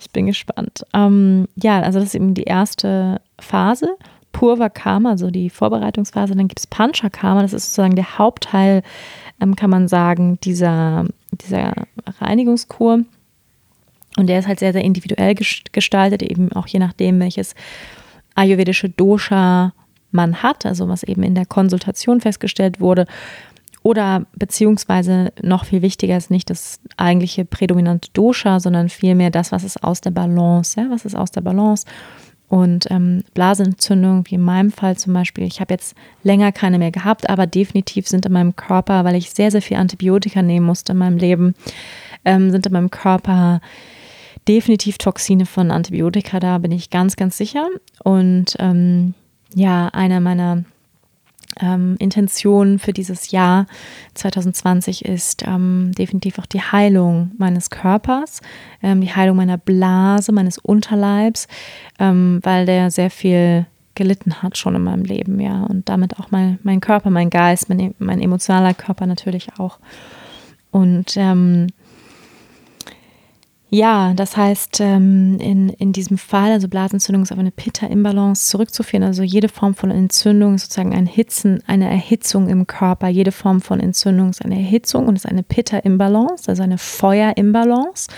Ich bin gespannt. Ähm, ja, also das ist eben die erste Phase. Purva Karma, also die Vorbereitungsphase. Dann gibt es Pancha Karma, das ist sozusagen der Hauptteil, ähm, kann man sagen, dieser, dieser Reinigungskur. Und der ist halt sehr, sehr individuell gestaltet, eben auch je nachdem, welches ayurvedische Dosha man hat, also was eben in der Konsultation festgestellt wurde. Oder beziehungsweise noch viel wichtiger ist nicht das eigentliche prädominante Dosha, sondern vielmehr das, was ist aus der Balance. Ja, was ist aus der Balance? Und ähm, Blasenentzündung, wie in meinem Fall zum Beispiel, ich habe jetzt länger keine mehr gehabt, aber definitiv sind in meinem Körper, weil ich sehr, sehr viel Antibiotika nehmen musste in meinem Leben, ähm, sind in meinem Körper definitiv Toxine von Antibiotika da, bin ich ganz, ganz sicher. Und ähm, ja, einer meiner ähm, Intentionen für dieses Jahr 2020 ist ähm, definitiv auch die Heilung meines Körpers, ähm, die Heilung meiner Blase, meines Unterleibs, ähm, weil der sehr viel gelitten hat schon in meinem Leben, ja, und damit auch mein, mein Körper, mein Geist, mein, mein emotionaler Körper natürlich auch. Und ähm, ja, das heißt, ähm, in, in diesem Fall, also Blasenentzündung ist auf eine Pitta-Imbalance zurückzuführen. Also jede Form von Entzündung ist sozusagen ein Hitzen, eine Erhitzung im Körper. Jede Form von Entzündung ist eine Erhitzung und ist eine Pitta-Imbalance, also eine Feuer-Imbalance.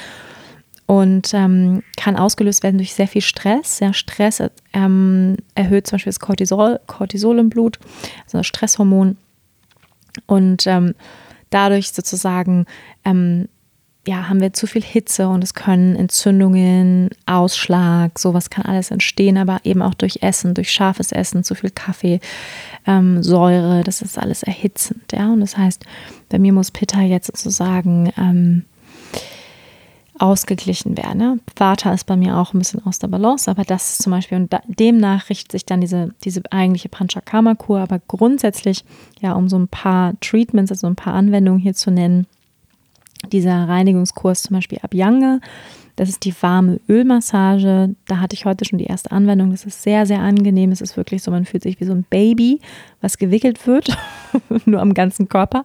Und ähm, kann ausgelöst werden durch sehr viel Stress. Ja, Stress ähm, erhöht zum Beispiel das Cortisol, Cortisol im Blut, also das Stresshormon. Und ähm, dadurch sozusagen ähm, ja, haben wir zu viel Hitze und es können Entzündungen, Ausschlag, sowas kann alles entstehen, aber eben auch durch Essen, durch scharfes Essen, zu viel Kaffee, ähm, Säure, das ist alles erhitzend, ja. Und das heißt, bei mir muss Pitta jetzt sozusagen ähm, ausgeglichen werden. Ne? Vata ist bei mir auch ein bisschen aus der Balance, aber das ist zum Beispiel, und da, demnach richtet sich dann diese, diese eigentliche Panchakarma-Kur, aber grundsätzlich, ja, um so ein paar Treatments, also ein paar Anwendungen hier zu nennen, dieser Reinigungskurs zum Beispiel Abhyanga. Das ist die warme Ölmassage. Da hatte ich heute schon die erste Anwendung. Das ist sehr, sehr angenehm. Es ist wirklich so, man fühlt sich wie so ein Baby, was gewickelt wird, nur am ganzen Körper.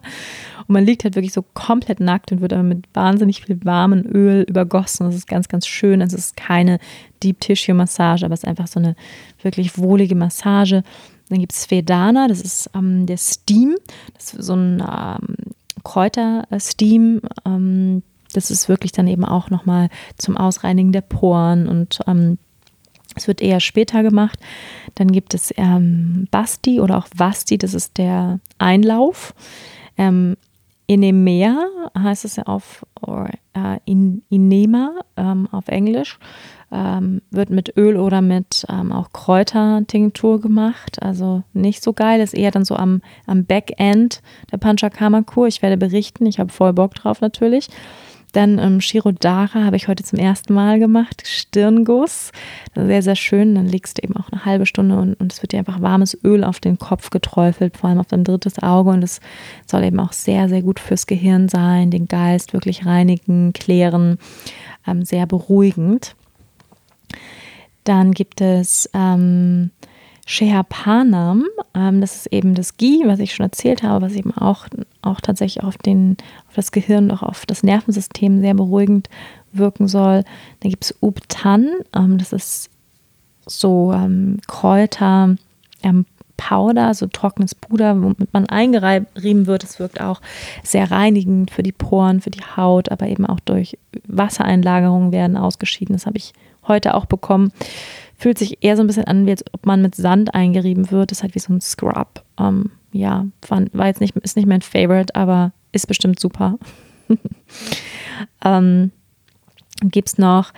Und man liegt halt wirklich so komplett nackt und wird aber mit wahnsinnig viel warmem Öl übergossen. Das ist ganz, ganz schön. Es ist keine Deep Tissue Massage, aber es ist einfach so eine wirklich wohlige Massage. Dann gibt es Vedana, das ist ähm, der Steam. Das ist so ein ähm, Kräutersteam. Ähm, das ist wirklich dann eben auch nochmal zum Ausreinigen der Poren und ähm, es wird eher später gemacht. Dann gibt es ähm, Basti oder auch Vasti, das ist der Einlauf. Ähm, Inemea heißt es ja auf äh, in, Inema ähm, auf Englisch ähm, wird mit Öl oder mit ähm, auch Kräutertinktur gemacht. Also nicht so geil, ist eher dann so am, am Backend der Panchakarma-Kur. Ich werde berichten, ich habe voll Bock drauf natürlich. Dann ähm, Shirodara habe ich heute zum ersten Mal gemacht, Stirnguss. Sehr, sehr schön. Dann legst du eben auch eine halbe Stunde und, und es wird dir einfach warmes Öl auf den Kopf geträufelt, vor allem auf dein drittes Auge. Und es soll eben auch sehr, sehr gut fürs Gehirn sein, den Geist wirklich reinigen, klären, ähm, sehr beruhigend. Dann gibt es ähm, Shehapanam, ähm, das ist eben das Ghee, was ich schon erzählt habe, was eben auch, auch tatsächlich auf, den, auf das Gehirn, auch auf das Nervensystem sehr beruhigend wirken soll. Dann gibt es Uptan, ähm, das ist so ähm, Kräuter, ähm, Powder, so trockenes Puder, womit man eingerieben wird. Es wirkt auch sehr reinigend für die Poren, für die Haut, aber eben auch durch Wassereinlagerungen werden ausgeschieden. Das habe ich heute auch bekommen. Fühlt sich eher so ein bisschen an, wie als ob man mit Sand eingerieben wird. Das ist halt wie so ein Scrub. Ähm, ja, war jetzt nicht, ist nicht mein Favorite, aber ist bestimmt super. ähm, Gibt es noch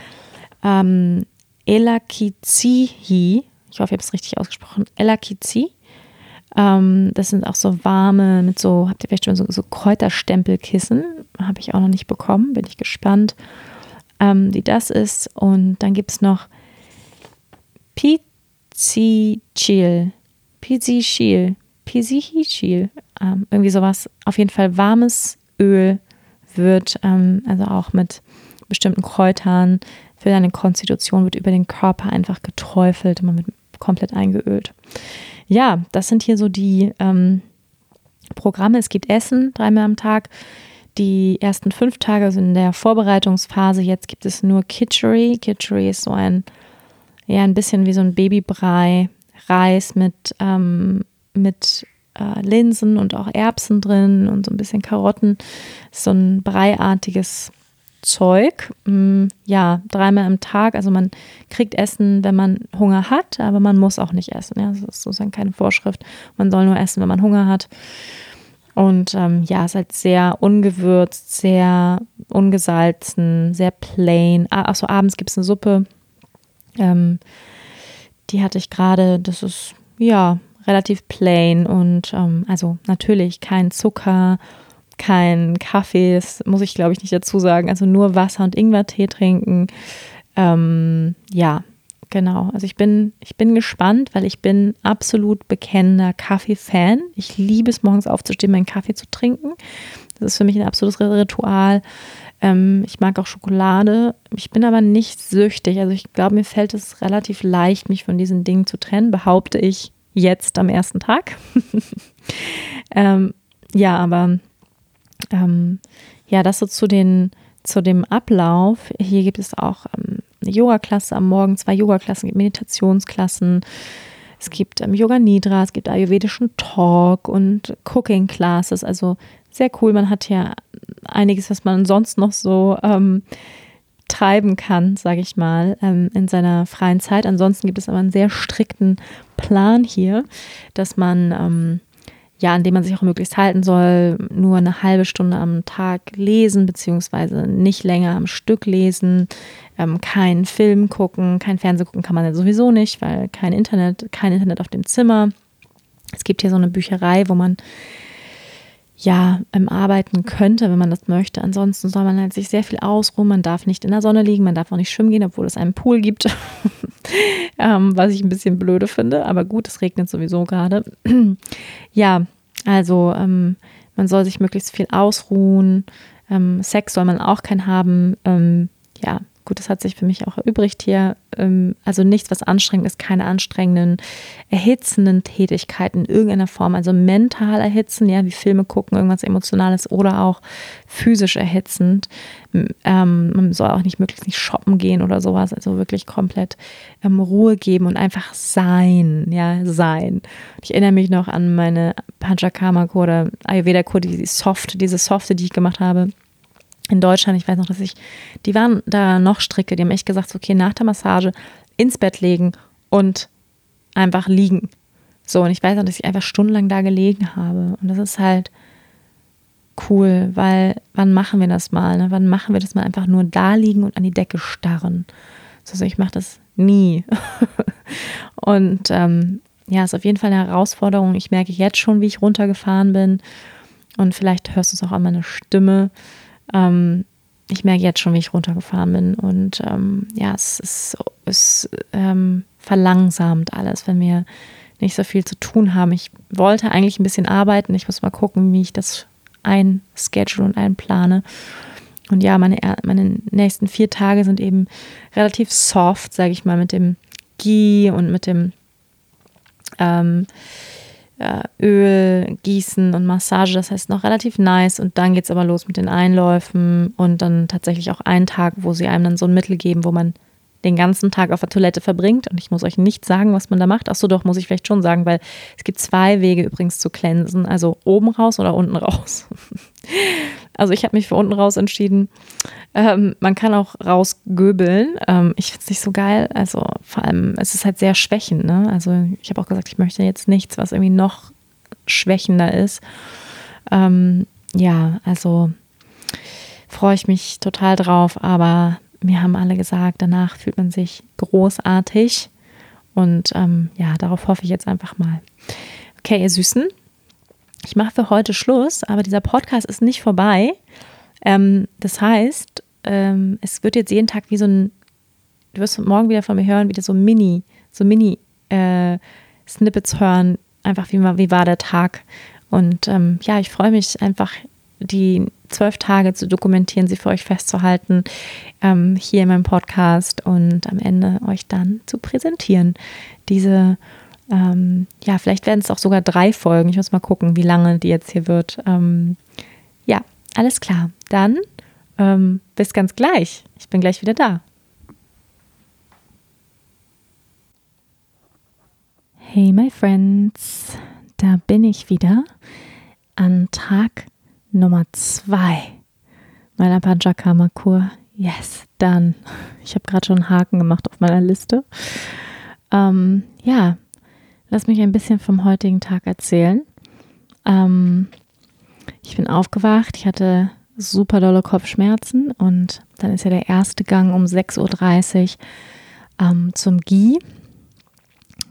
ähm, Elakizihi. Ich hoffe, ich habe es richtig ausgesprochen. Elakizi. Ähm, das sind auch so warme, mit so, habt ihr vielleicht schon so, so Kräuterstempelkissen. Habe ich auch noch nicht bekommen. Bin ich gespannt, ähm, wie das ist. Und dann gibt es noch Pizichil. Pizichil. Pizichil. Ähm, irgendwie sowas. Auf jeden Fall warmes Öl wird, ähm, also auch mit bestimmten Kräutern für deine Konstitution, wird über den Körper einfach geträufelt man wird komplett eingeölt. Ja, das sind hier so die ähm, Programme. Es gibt Essen dreimal am Tag. Die ersten fünf Tage sind in der Vorbereitungsphase. Jetzt gibt es nur Kitchery. Kitchery ist so ein ja ein bisschen wie so ein Babybrei, Reis mit, ähm, mit äh, Linsen und auch Erbsen drin und so ein bisschen Karotten. So ein breiartiges Zeug. Mm, ja, dreimal am Tag. Also man kriegt Essen, wenn man Hunger hat, aber man muss auch nicht essen. Ja, das ist sozusagen keine Vorschrift. Man soll nur essen, wenn man Hunger hat. Und ähm, ja, es ist halt sehr ungewürzt, sehr ungesalzen, sehr plain. Ah, Achso, abends gibt es eine Suppe ähm, die hatte ich gerade, das ist ja relativ plain und ähm, also natürlich kein Zucker, kein Kaffee, das muss ich glaube ich nicht dazu sagen, also nur Wasser und Ingwertee trinken. Ähm, ja, genau. Also ich bin, ich bin gespannt, weil ich bin absolut bekennender Kaffee-Fan. Ich liebe es, morgens aufzustehen, meinen Kaffee zu trinken. Das ist für mich ein absolutes Ritual. Ähm, ich mag auch Schokolade. Ich bin aber nicht süchtig. Also ich glaube, mir fällt es relativ leicht, mich von diesen Dingen zu trennen, behaupte ich jetzt am ersten Tag. ähm, ja, aber ähm, ja, das so zu den zu dem Ablauf. Hier gibt es auch ähm, eine Yoga-Klasse am Morgen, zwei Yoga-Klassen, Meditationsklassen. Es gibt ähm, Yoga Nidra, es gibt ayurvedischen Talk und Cooking Classes. Also sehr cool. Man hat ja einiges, was man sonst noch so ähm, treiben kann, sage ich mal, ähm, in seiner freien Zeit. Ansonsten gibt es aber einen sehr strikten Plan hier, dass man ähm, ja, an dem man sich auch möglichst halten soll, nur eine halbe Stunde am Tag lesen, beziehungsweise nicht länger am Stück lesen, ähm, keinen Film gucken, kein Fernsehen gucken kann man ja sowieso nicht, weil kein Internet, kein Internet auf dem Zimmer. Es gibt hier so eine Bücherei, wo man ja, ähm, arbeiten könnte, wenn man das möchte. Ansonsten soll man halt sich sehr viel ausruhen. Man darf nicht in der Sonne liegen, man darf auch nicht schwimmen gehen, obwohl es einen Pool gibt, ähm, was ich ein bisschen blöde finde. Aber gut, es regnet sowieso gerade. ja, also ähm, man soll sich möglichst viel ausruhen. Ähm, Sex soll man auch keinen haben. Ähm, ja, Gut, das hat sich für mich auch erübrigt hier. Ähm, also nichts, was anstrengend ist, keine anstrengenden, erhitzenden Tätigkeiten in irgendeiner Form. Also mental erhitzen, ja, wie Filme gucken, irgendwas Emotionales oder auch physisch erhitzend. Ähm, man soll auch nicht möglichst nicht shoppen gehen oder sowas. Also wirklich komplett ähm, Ruhe geben und einfach sein, ja, sein. Ich erinnere mich noch an meine Panchakarma-Kur Ayurveda-Kur, die Soft, diese Softe, die ich gemacht habe in Deutschland, ich weiß noch, dass ich, die waren da noch stricke, die haben echt gesagt, okay, nach der Massage ins Bett legen und einfach liegen. So, und ich weiß noch, dass ich einfach stundenlang da gelegen habe. Und das ist halt cool, weil wann machen wir das mal? Ne? Wann machen wir das mal einfach nur da liegen und an die Decke starren? Also ich mache das nie. und ähm, ja, ist auf jeden Fall eine Herausforderung. Ich merke jetzt schon, wie ich runtergefahren bin. Und vielleicht hörst du es auch an meiner Stimme. Ähm, ich merke jetzt schon, wie ich runtergefahren bin. Und ähm, ja, es ist, es ähm, verlangsamt alles, wenn wir nicht so viel zu tun haben. Ich wollte eigentlich ein bisschen arbeiten. Ich muss mal gucken, wie ich das einschedule und einplane. Und ja, meine, meine nächsten vier Tage sind eben relativ soft, sage ich mal, mit dem Ghee und mit dem ähm, äh, Öl, Gießen und Massage. Das heißt noch relativ nice. Und dann geht es aber los mit den Einläufen und dann tatsächlich auch einen Tag, wo sie einem dann so ein Mittel geben, wo man den ganzen Tag auf der Toilette verbringt. Und ich muss euch nicht sagen, was man da macht. Achso, doch, muss ich vielleicht schon sagen, weil es gibt zwei Wege übrigens zu cleansen. Also oben raus oder unten raus. also ich habe mich für unten raus entschieden. Ähm, man kann auch rausgöbeln. Ähm, ich finde es nicht so geil. Also vor allem, es ist halt sehr schwächend. Ne? Also ich habe auch gesagt, ich möchte jetzt nichts, was irgendwie noch schwächender ist. Ähm, ja, also freue ich mich total drauf, aber mir haben alle gesagt, danach fühlt man sich großartig. Und ähm, ja, darauf hoffe ich jetzt einfach mal. Okay, ihr Süßen, ich mache für heute Schluss, aber dieser Podcast ist nicht vorbei. Ähm, das heißt, ähm, es wird jetzt jeden Tag wie so ein, du wirst morgen wieder von mir hören, wieder so Mini, so Mini äh, hören, einfach wie, wie war der Tag. Und ähm, ja, ich freue mich einfach die zwölf Tage zu dokumentieren, sie für euch festzuhalten, ähm, hier in meinem Podcast und am Ende euch dann zu präsentieren. Diese, ähm, ja, vielleicht werden es auch sogar drei Folgen. Ich muss mal gucken, wie lange die jetzt hier wird. Ähm, ja, alles klar. Dann ähm, bis ganz gleich. Ich bin gleich wieder da. Hey, my friends, da bin ich wieder an Tag Nummer zwei meiner Panchakarma-Kur. Yes, dann. Ich habe gerade schon einen Haken gemacht auf meiner Liste. Ähm, ja, lass mich ein bisschen vom heutigen Tag erzählen. Ähm, ich bin aufgewacht, ich hatte super dolle Kopfschmerzen und dann ist ja der erste Gang um 6.30 Uhr ähm, zum Ghee,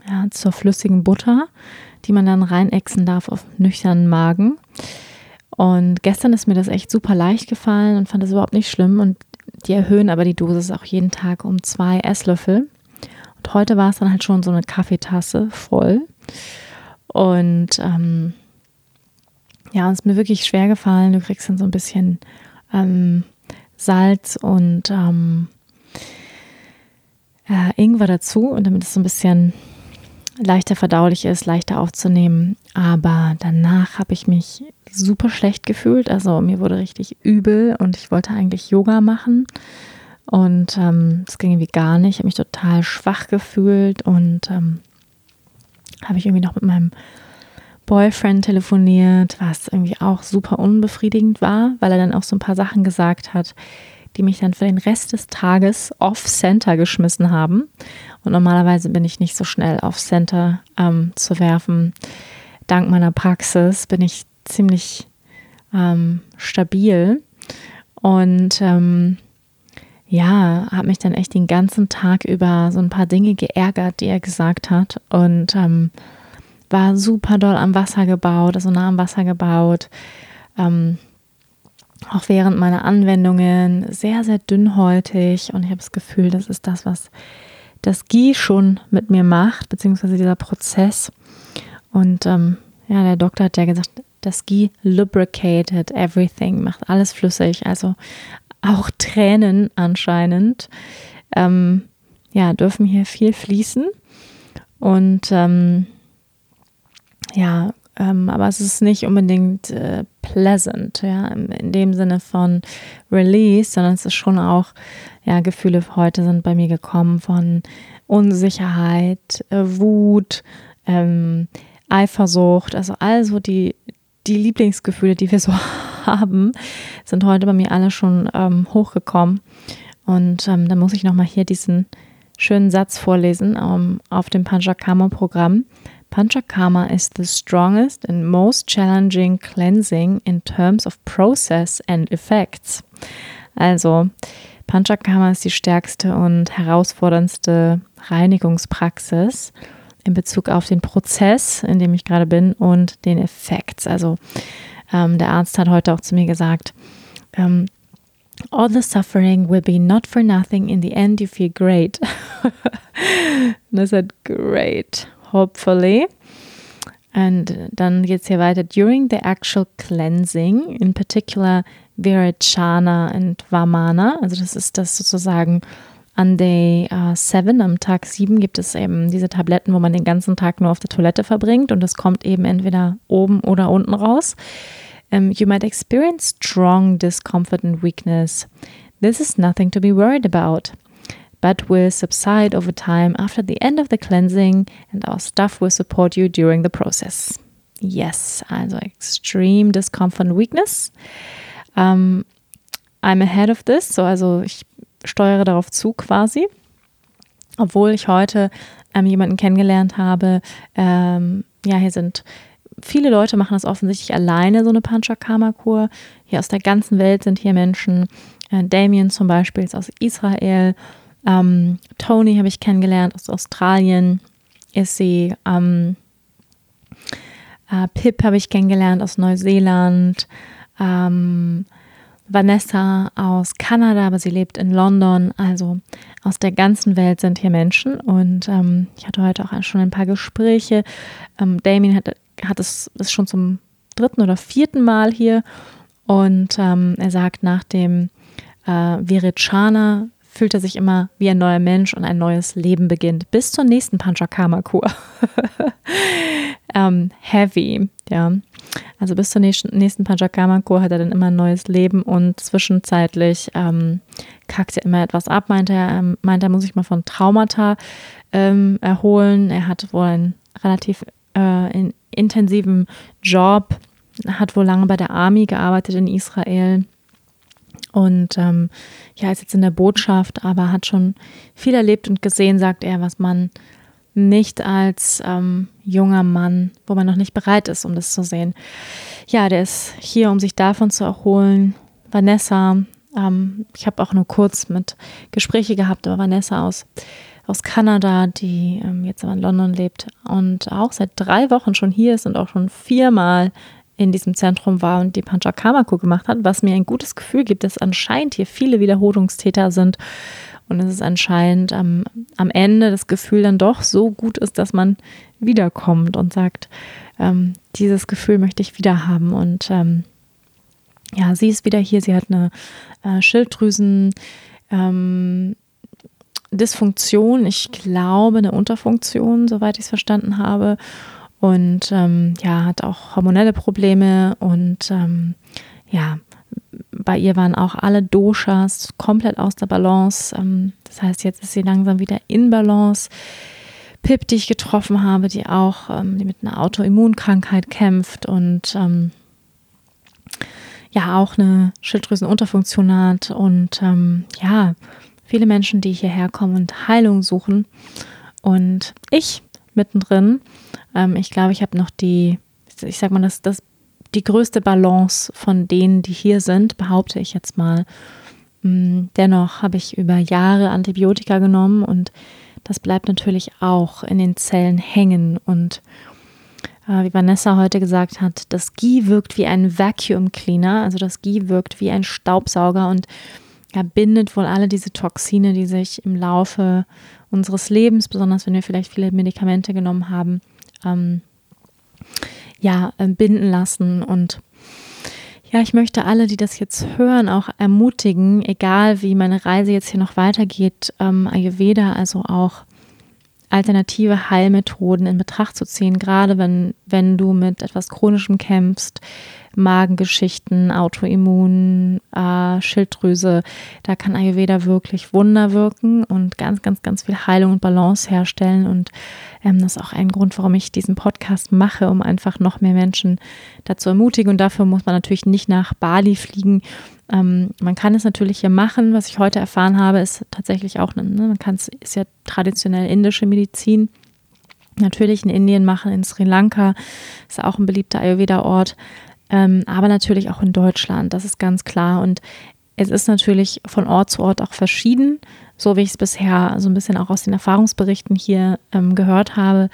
ja, zur flüssigen Butter, die man dann reinexen darf auf nüchternen Magen. Und gestern ist mir das echt super leicht gefallen und fand das überhaupt nicht schlimm. Und die erhöhen aber die Dosis auch jeden Tag um zwei Esslöffel. Und heute war es dann halt schon so eine Kaffeetasse voll. Und ähm, ja, es ist mir wirklich schwer gefallen. Du kriegst dann so ein bisschen ähm, Salz und ähm, äh, Ingwer dazu und damit es so ein bisschen leichter verdaulich ist, leichter aufzunehmen. Aber danach habe ich mich super schlecht gefühlt. Also mir wurde richtig übel und ich wollte eigentlich Yoga machen. Und ähm, das ging irgendwie gar nicht. Ich habe mich total schwach gefühlt und ähm, habe ich irgendwie noch mit meinem Boyfriend telefoniert, was irgendwie auch super unbefriedigend war, weil er dann auch so ein paar Sachen gesagt hat, die mich dann für den Rest des Tages off-Center geschmissen haben. Und normalerweise bin ich nicht so schnell off-Center ähm, zu werfen. Dank meiner Praxis bin ich ziemlich ähm, stabil und ähm, ja, habe mich dann echt den ganzen Tag über so ein paar Dinge geärgert, die er gesagt hat und ähm, war super doll am Wasser gebaut, also nah am Wasser gebaut. Ähm, auch während meiner Anwendungen sehr, sehr dünnhäutig und ich habe das Gefühl, das ist das, was das Ghee schon mit mir macht, beziehungsweise dieser Prozess. Und ähm, ja, der Doktor hat ja gesagt, das Ghee lubricated everything, macht alles flüssig, also auch Tränen anscheinend. Ähm, ja, dürfen hier viel fließen. Und ähm, ja, ähm, aber es ist nicht unbedingt äh, pleasant, ja, in dem Sinne von Release, sondern es ist schon auch, ja, Gefühle heute sind bei mir gekommen von Unsicherheit, äh, Wut, ähm, Eifersucht, also also die, die Lieblingsgefühle, die wir so haben, sind heute bei mir alle schon ähm, hochgekommen. Und ähm, dann muss ich nochmal hier diesen schönen Satz vorlesen ähm, auf dem Panchakarma-Programm. Panchakarma is the strongest and most challenging cleansing in terms of process and effects. Also, Panchakarma ist die stärkste und herausforderndste Reinigungspraxis in Bezug auf den Prozess, in dem ich gerade bin und den Effekt. Also ähm, der Arzt hat heute auch zu mir gesagt, ähm, all the suffering will be not for nothing. In the end, you feel great. and I said, great, hopefully. And dann geht's hier weiter. During the actual cleansing, in particular Virachana and Vamana, also das ist das sozusagen an Day 7, uh, am Tag 7, gibt es eben diese Tabletten, wo man den ganzen Tag nur auf der Toilette verbringt und es kommt eben entweder oben oder unten raus. Um, you might experience strong discomfort and weakness. This is nothing to be worried about, but will subside over time after the end of the cleansing, and our stuff will support you during the process. Yes, also extreme discomfort and weakness. Um, I'm ahead of this, so also ich steuere darauf zu quasi. Obwohl ich heute ähm, jemanden kennengelernt habe, ähm, ja, hier sind viele Leute machen das offensichtlich alleine, so eine Panchakarma-Kur. Hier aus der ganzen Welt sind hier Menschen. Äh, Damien zum Beispiel ist aus Israel. Ähm, Tony habe ich kennengelernt aus Australien. Ist sie. Ähm, äh, Pip habe ich kennengelernt aus Neuseeland. Ähm, Vanessa aus Kanada, aber sie lebt in London. Also aus der ganzen Welt sind hier Menschen. Und ähm, ich hatte heute auch schon ein paar Gespräche. Ähm, Damien hat hat es ist schon zum dritten oder vierten Mal hier und ähm, er sagt, nach dem äh, Virecana fühlt er sich immer wie ein neuer Mensch und ein neues Leben beginnt. Bis zur nächsten Panchakarma-Kur. ähm, heavy, ja. Also bis zur nächsten, nächsten Panchakarma-Kur hat er dann immer ein neues Leben und zwischenzeitlich ähm, kackt er immer etwas ab, meint er. Ähm, meint er, muss sich mal von Traumata ähm, erholen. Er hat wohl ein relativ äh, in, intensiven Job, hat wohl lange bei der Army gearbeitet in Israel und ähm, ja, ist jetzt in der Botschaft, aber hat schon viel erlebt und gesehen, sagt er, was man nicht als ähm, junger Mann, wo man noch nicht bereit ist, um das zu sehen. Ja, der ist hier, um sich davon zu erholen. Vanessa, ähm, ich habe auch nur kurz mit Gespräche gehabt, aber Vanessa aus aus Kanada, die ähm, jetzt aber in London lebt und auch seit drei Wochen schon hier ist und auch schon viermal in diesem Zentrum war und die Panchakarma-Kur gemacht hat, was mir ein gutes Gefühl gibt, dass anscheinend hier viele Wiederholungstäter sind und es ist anscheinend am, am Ende das Gefühl dann doch so gut ist, dass man wiederkommt und sagt, ähm, dieses Gefühl möchte ich wieder haben. Und ähm, ja, sie ist wieder hier, sie hat eine äh, Schilddrüsen ähm, Dysfunktion, ich glaube eine Unterfunktion, soweit ich es verstanden habe. Und ähm, ja, hat auch hormonelle Probleme. Und ähm, ja, bei ihr waren auch alle Doshas komplett aus der Balance. Ähm, das heißt, jetzt ist sie langsam wieder in Balance. Pip, die ich getroffen habe, die auch, ähm, die mit einer Autoimmunkrankheit kämpft und ähm, ja auch eine Schilddrüsenunterfunktion hat und ähm, ja, viele Menschen, die hierher kommen und Heilung suchen. Und ich mittendrin, ähm, ich glaube, ich habe noch die, ich sag mal, das, das, die größte Balance von denen, die hier sind, behaupte ich jetzt mal. Mm, dennoch habe ich über Jahre Antibiotika genommen und das bleibt natürlich auch in den Zellen hängen. Und äh, wie Vanessa heute gesagt hat, das Ghee wirkt wie ein Vacuum Cleaner, also das Ghee wirkt wie ein Staubsauger und ja, bindet wohl alle diese Toxine, die sich im Laufe unseres Lebens, besonders wenn wir vielleicht viele Medikamente genommen haben, ähm, ja, äh, binden lassen. Und ja, ich möchte alle, die das jetzt hören, auch ermutigen, egal wie meine Reise jetzt hier noch weitergeht, ähm, Ayurveda, also auch alternative Heilmethoden in Betracht zu ziehen, gerade wenn, wenn du mit etwas Chronischem kämpfst, Magengeschichten, Autoimmun, äh, Schilddrüse. Da kann Ayurveda wirklich Wunder wirken und ganz, ganz, ganz viel Heilung und Balance herstellen. Und ähm, das ist auch ein Grund, warum ich diesen Podcast mache, um einfach noch mehr Menschen dazu ermutigen. Und dafür muss man natürlich nicht nach Bali fliegen. Ähm, man kann es natürlich hier machen. Was ich heute erfahren habe, ist tatsächlich auch, ne, man kann es, ist ja traditionell indische Medizin natürlich in Indien machen, in Sri Lanka, ist auch ein beliebter Ayurveda-Ort ähm, aber natürlich auch in Deutschland, das ist ganz klar. Und es ist natürlich von Ort zu Ort auch verschieden, so wie ich es bisher so ein bisschen auch aus den Erfahrungsberichten hier ähm, gehört habe.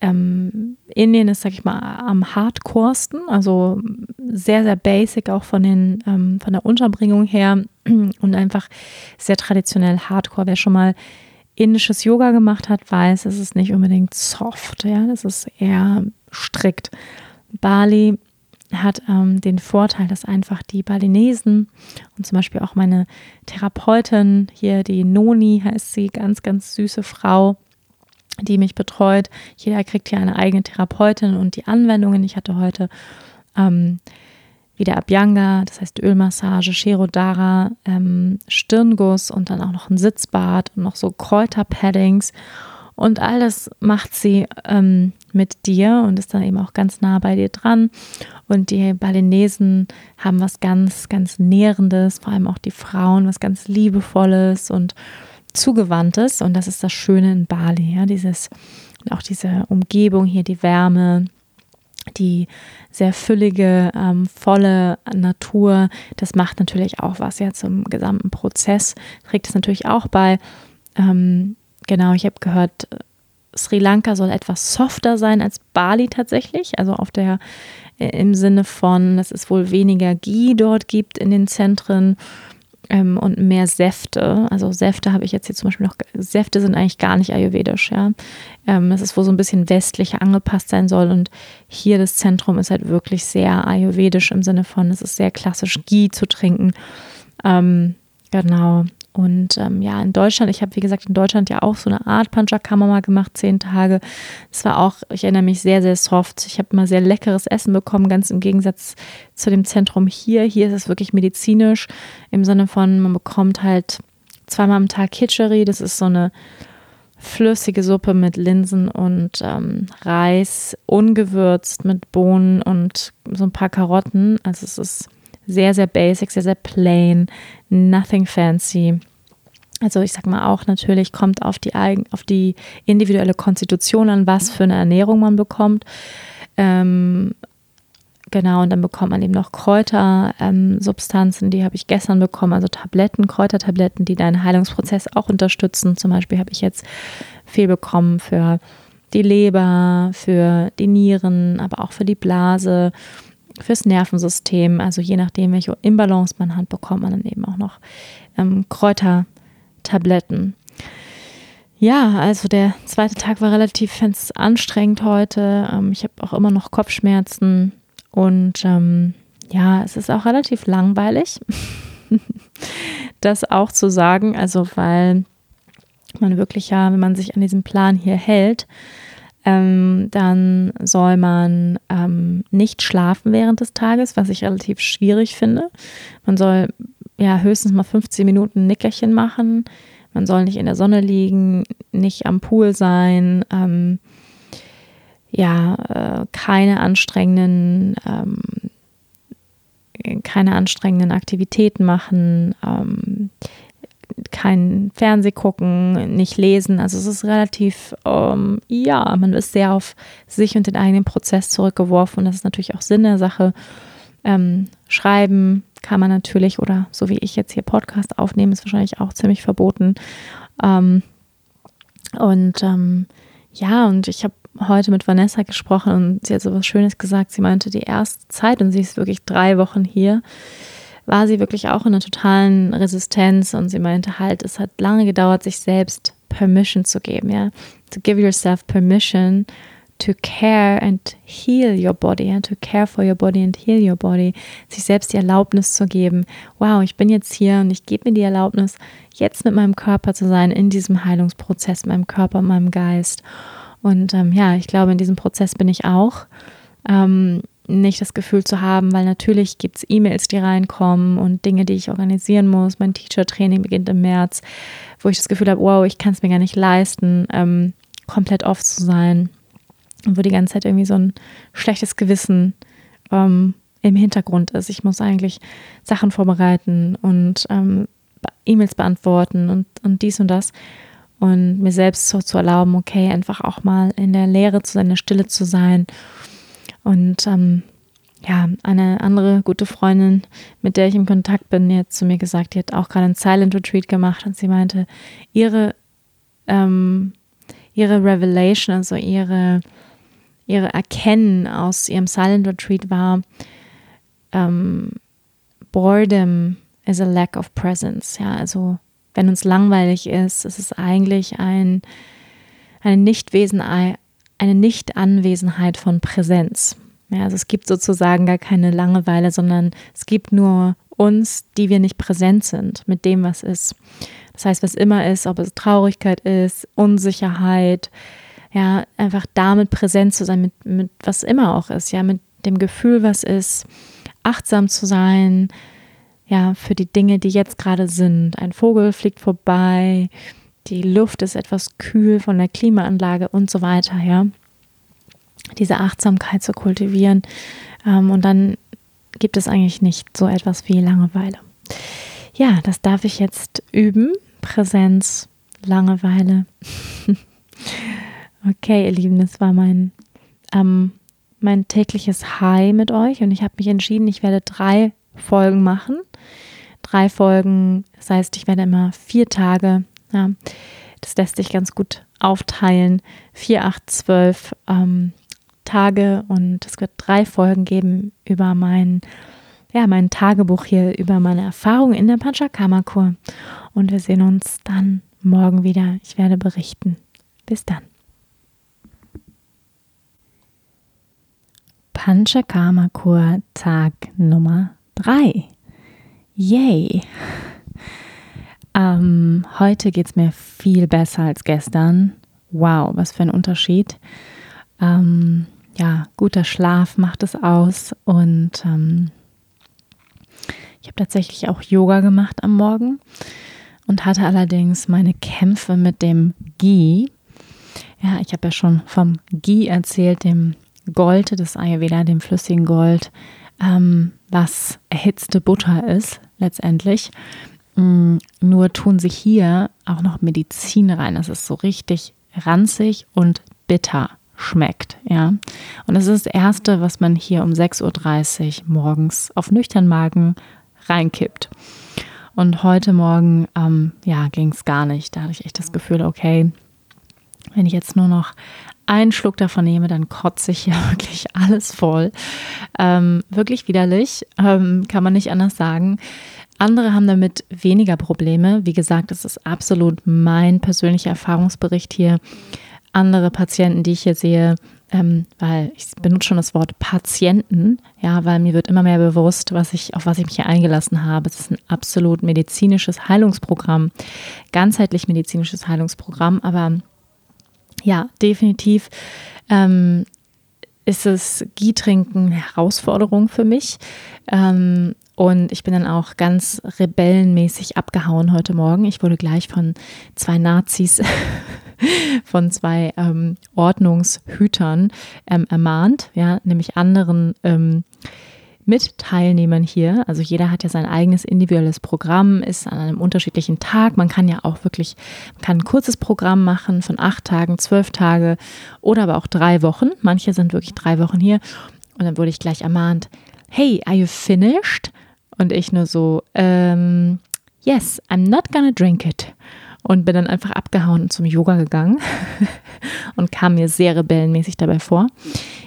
Ähm, Indien ist, sag ich mal, am hardcoresten, also sehr, sehr basic auch von, den, ähm, von der Unterbringung her und einfach sehr traditionell hardcore. Wer schon mal indisches Yoga gemacht hat, weiß, es ist nicht unbedingt soft, ja, das ist eher strikt. Bali hat ähm, den Vorteil, dass einfach die Balinesen und zum Beispiel auch meine Therapeutin hier, die Noni heißt sie, ganz, ganz süße Frau, die mich betreut. Jeder kriegt hier eine eigene Therapeutin und die Anwendungen. Ich hatte heute ähm, wieder Abhyanga, das heißt Ölmassage, Shirodara, ähm, Stirnguss und dann auch noch ein Sitzbad und noch so Kräuterpaddings. Und alles macht sie ähm, mit dir und ist dann eben auch ganz nah bei dir dran. Und die Balinesen haben was ganz, ganz Nährendes, vor allem auch die Frauen, was ganz Liebevolles und Zugewandtes. Und das ist das Schöne in Bali, ja, dieses, auch diese Umgebung hier, die Wärme, die sehr füllige, ähm, volle Natur, das macht natürlich auch was ja zum gesamten Prozess, trägt es natürlich auch bei. Ähm, genau, ich habe gehört, Sri Lanka soll etwas softer sein als Bali tatsächlich, also auf der äh, im Sinne von, dass es wohl weniger Ghee dort gibt in den Zentren ähm, und mehr Säfte. Also Säfte habe ich jetzt hier zum Beispiel noch, Säfte sind eigentlich gar nicht ayurvedisch, ja. Ähm, das ist wohl so ein bisschen westlicher angepasst sein soll und hier das Zentrum ist halt wirklich sehr ayurvedisch im Sinne von, es ist sehr klassisch Ghee zu trinken. Ähm, genau. Und ähm, ja, in Deutschland, ich habe wie gesagt in Deutschland ja auch so eine Art Panchakarma mal gemacht, zehn Tage. Das war auch, ich erinnere mich, sehr, sehr soft. Ich habe immer sehr leckeres Essen bekommen, ganz im Gegensatz zu dem Zentrum hier. Hier ist es wirklich medizinisch im Sinne von, man bekommt halt zweimal am Tag Kitscheri. Das ist so eine flüssige Suppe mit Linsen und ähm, Reis, ungewürzt mit Bohnen und so ein paar Karotten. Also es ist sehr, sehr basic, sehr, sehr plain, nothing fancy. Also ich sag mal auch natürlich kommt auf die, auf die individuelle Konstitution an, was für eine Ernährung man bekommt. Ähm, genau, und dann bekommt man eben noch Kräutersubstanzen, ähm, die habe ich gestern bekommen, also Tabletten, Kräutertabletten, die deinen Heilungsprozess auch unterstützen. Zum Beispiel habe ich jetzt viel bekommen für die Leber, für die Nieren, aber auch für die Blase fürs Nervensystem. Also je nachdem, welche Imbalance man hat, bekommt man dann eben auch noch ähm, Kräutertabletten. Ja, also der zweite Tag war relativ anstrengend heute. Ähm, ich habe auch immer noch Kopfschmerzen und ähm, ja, es ist auch relativ langweilig, das auch zu sagen. Also weil man wirklich ja, wenn man sich an diesem Plan hier hält, ähm, dann soll man ähm, nicht schlafen während des Tages, was ich relativ schwierig finde. Man soll ja höchstens mal 15 Minuten Nickerchen machen. Man soll nicht in der Sonne liegen, nicht am Pool sein, ähm, ja, äh, keine anstrengenden, ähm, keine anstrengenden Aktivitäten machen, ähm, kein Fernseh gucken, nicht lesen. Also es ist relativ, ähm, ja, man ist sehr auf sich und den eigenen Prozess zurückgeworfen und das ist natürlich auch Sinn der Sache. Ähm, schreiben kann man natürlich oder so wie ich jetzt hier Podcast aufnehmen, ist wahrscheinlich auch ziemlich verboten. Ähm, und ähm, ja, und ich habe heute mit Vanessa gesprochen und sie hat so was Schönes gesagt. Sie meinte, die erste Zeit, und sie ist wirklich drei Wochen hier, war sie wirklich auch in einer totalen Resistenz und sie meinte halt, es hat lange gedauert, sich selbst Permission zu geben, ja. To give yourself permission to care and heal your body, ja? to care for your body and heal your body, sich selbst die Erlaubnis zu geben, wow, ich bin jetzt hier und ich gebe mir die Erlaubnis, jetzt mit meinem Körper zu sein, in diesem Heilungsprozess, meinem Körper, meinem Geist. Und ähm, ja, ich glaube, in diesem Prozess bin ich auch. Ähm, nicht das Gefühl zu haben, weil natürlich gibt es E-Mails, die reinkommen und Dinge, die ich organisieren muss. Mein Teacher-Training beginnt im März, wo ich das Gefühl habe, wow, ich kann es mir gar nicht leisten, ähm, komplett off zu sein. Und wo die ganze Zeit irgendwie so ein schlechtes Gewissen ähm, im Hintergrund ist. Ich muss eigentlich Sachen vorbereiten und ähm, E-Mails beantworten und, und dies und das. Und mir selbst so zu erlauben, okay, einfach auch mal in der Leere zu sein, in der Stille zu sein und ähm, ja, eine andere gute Freundin, mit der ich im Kontakt bin, die hat zu mir gesagt, die hat auch gerade ein Silent Retreat gemacht und sie meinte, ihre, ähm, ihre Revelation, also ihre, ihre Erkennen aus ihrem Silent Retreat war, ähm, Boredom is a lack of presence. Ja, also wenn uns langweilig ist, ist es eigentlich ein, eine Nichtwesen, eine Nichtanwesenheit von Präsenz. Ja, also es gibt sozusagen gar keine Langeweile, sondern es gibt nur uns, die wir nicht präsent sind mit dem, was ist. Das heißt, was immer ist, ob es Traurigkeit ist, Unsicherheit, ja, einfach damit präsent zu sein, mit, mit was immer auch ist, ja, mit dem Gefühl, was ist, achtsam zu sein, ja, für die Dinge, die jetzt gerade sind. Ein Vogel fliegt vorbei, die Luft ist etwas kühl von der Klimaanlage und so weiter, ja. Diese Achtsamkeit zu kultivieren. Ähm, und dann gibt es eigentlich nicht so etwas wie Langeweile. Ja, das darf ich jetzt üben. Präsenz, Langeweile. okay, ihr Lieben, das war mein, ähm, mein tägliches High mit euch und ich habe mich entschieden, ich werde drei Folgen machen. Drei Folgen, das heißt, ich werde immer vier Tage, ja, das lässt sich ganz gut aufteilen. Vier, acht, zwölf ähm, Tage und es wird drei Folgen geben über mein, ja, mein Tagebuch hier, über meine Erfahrungen in der Panchakarma-Kur. Und wir sehen uns dann morgen wieder. Ich werde berichten. Bis dann. Panchakarma-Kur Tag Nummer 3. Yay! Ähm, heute geht es mir viel besser als gestern. Wow, was für ein Unterschied. Ähm, ja, guter Schlaf macht es aus und ähm, ich habe tatsächlich auch Yoga gemacht am Morgen und hatte allerdings meine Kämpfe mit dem Ghee. Ja, ich habe ja schon vom Ghee erzählt, dem Gold des Ayurveda, dem flüssigen Gold, ähm, was erhitzte Butter ist letztendlich. Mm, nur tun sich hier auch noch Medizin rein. Das ist so richtig ranzig und bitter schmeckt. Ja? Und das ist das Erste, was man hier um 6.30 Uhr morgens auf nüchtern Magen reinkippt. Und heute Morgen, ähm, ja, ging es gar nicht. Da hatte ich echt das Gefühl, okay, wenn ich jetzt nur noch einen Schluck davon nehme, dann kotze ich ja wirklich alles voll. Ähm, wirklich widerlich, ähm, kann man nicht anders sagen. Andere haben damit weniger Probleme. Wie gesagt, das ist absolut mein persönlicher Erfahrungsbericht hier andere Patienten, die ich hier sehe, ähm, weil ich benutze schon das Wort Patienten, ja, weil mir wird immer mehr bewusst, was ich, auf was ich mich hier eingelassen habe. Es ist ein absolut medizinisches Heilungsprogramm, ganzheitlich medizinisches Heilungsprogramm, aber ja, definitiv ähm, ist es Gie-Trinken eine Herausforderung für mich. Ähm, und ich bin dann auch ganz rebellenmäßig abgehauen heute Morgen. Ich wurde gleich von zwei Nazis, von zwei ähm, Ordnungshütern ähm, ermahnt, ja, nämlich anderen ähm, mit Teilnehmern hier. Also jeder hat ja sein eigenes individuelles Programm, ist an einem unterschiedlichen Tag. Man kann ja auch wirklich, man kann ein kurzes Programm machen von acht Tagen, zwölf Tage oder aber auch drei Wochen. Manche sind wirklich drei Wochen hier. Und dann wurde ich gleich ermahnt, hey, are you finished? Und ich nur so, ähm, yes, I'm not gonna drink it. Und bin dann einfach abgehauen und zum Yoga gegangen und kam mir sehr rebellenmäßig dabei vor,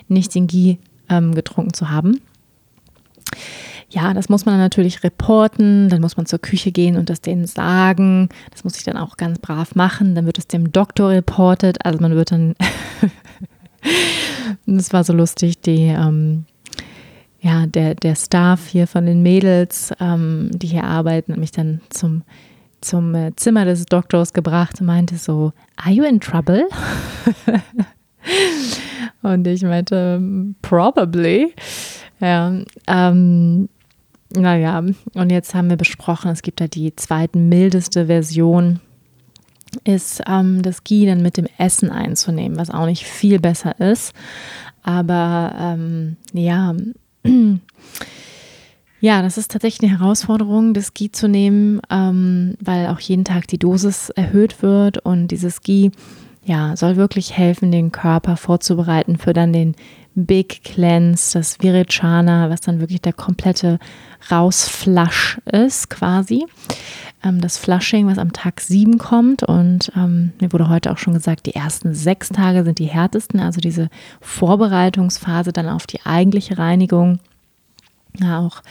nicht den Ghee ähm, getrunken zu haben. Ja, das muss man dann natürlich reporten, dann muss man zur Küche gehen und das denen sagen. Das muss ich dann auch ganz brav machen. Dann wird es dem Doktor reportet. Also man wird dann, das war so lustig, die, ähm, ja, der, der Staff hier von den Mädels, ähm, die hier arbeiten, hat mich dann zum, zum äh, Zimmer des Doktors gebracht und meinte so, are you in trouble? und ich meinte, probably. Ja, ähm, naja, und jetzt haben wir besprochen, es gibt da die zweitmildeste Version, ist ähm, das Ghee dann mit dem Essen einzunehmen, was auch nicht viel besser ist. Aber ähm, ja, ja, das ist tatsächlich eine Herausforderung, das Ghee zu nehmen, ähm, weil auch jeden Tag die Dosis erhöht wird und dieses Ghee ja, soll wirklich helfen, den Körper vorzubereiten für dann den Big Cleanse, das Virichana, was dann wirklich der komplette Rausflash ist quasi. Ähm, das Flushing, was am Tag 7 kommt. Und ähm, mir wurde heute auch schon gesagt, die ersten sechs Tage sind die härtesten, also diese Vorbereitungsphase dann auf die eigentliche Reinigung. Ja, auch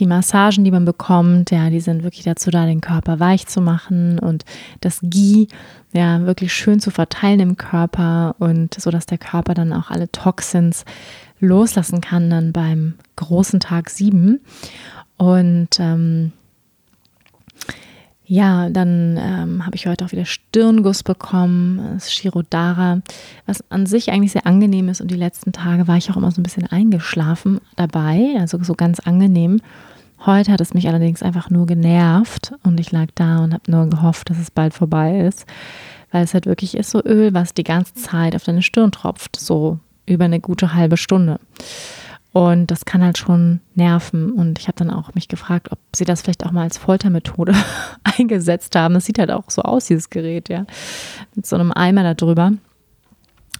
die Massagen, die man bekommt, ja, die sind wirklich dazu da, den Körper weich zu machen und das Ghee, ja, wirklich schön zu verteilen im Körper und so, dass der Körper dann auch alle Toxins loslassen kann dann beim großen Tag 7. Und ähm, ja, dann ähm, habe ich heute auch wieder Stirnguss bekommen, das Shirodara, was an sich eigentlich sehr angenehm ist. Und die letzten Tage war ich auch immer so ein bisschen eingeschlafen dabei, also so ganz angenehm. Heute hat es mich allerdings einfach nur genervt und ich lag da und habe nur gehofft, dass es bald vorbei ist, weil es halt wirklich ist so Öl, was die ganze Zeit auf deine Stirn tropft, so über eine gute halbe Stunde. Und das kann halt schon nerven. Und ich habe dann auch mich gefragt, ob sie das vielleicht auch mal als Foltermethode eingesetzt haben. Das sieht halt auch so aus, dieses Gerät, ja. Mit so einem Eimer da drüber.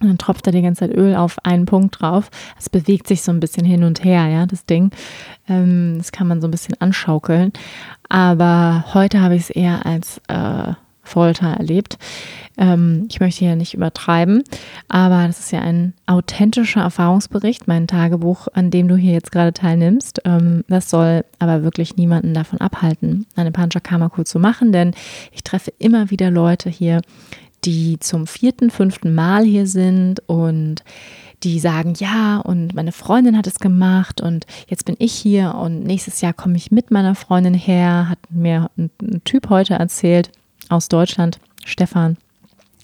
Und dann tropft da die ganze Zeit Öl auf einen Punkt drauf. Es bewegt sich so ein bisschen hin und her, ja, das Ding. Ähm, das kann man so ein bisschen anschaukeln. Aber heute habe ich es eher als äh, Folter erlebt. Ähm, ich möchte hier nicht übertreiben, aber das ist ja ein authentischer Erfahrungsbericht, mein Tagebuch, an dem du hier jetzt gerade teilnimmst. Ähm, das soll aber wirklich niemanden davon abhalten, eine Panchakarma-Kur zu machen, denn ich treffe immer wieder Leute hier, die zum vierten, fünften Mal hier sind und die sagen, ja, und meine Freundin hat es gemacht und jetzt bin ich hier und nächstes Jahr komme ich mit meiner Freundin her, hat mir ein, ein Typ heute erzählt aus Deutschland, Stefan,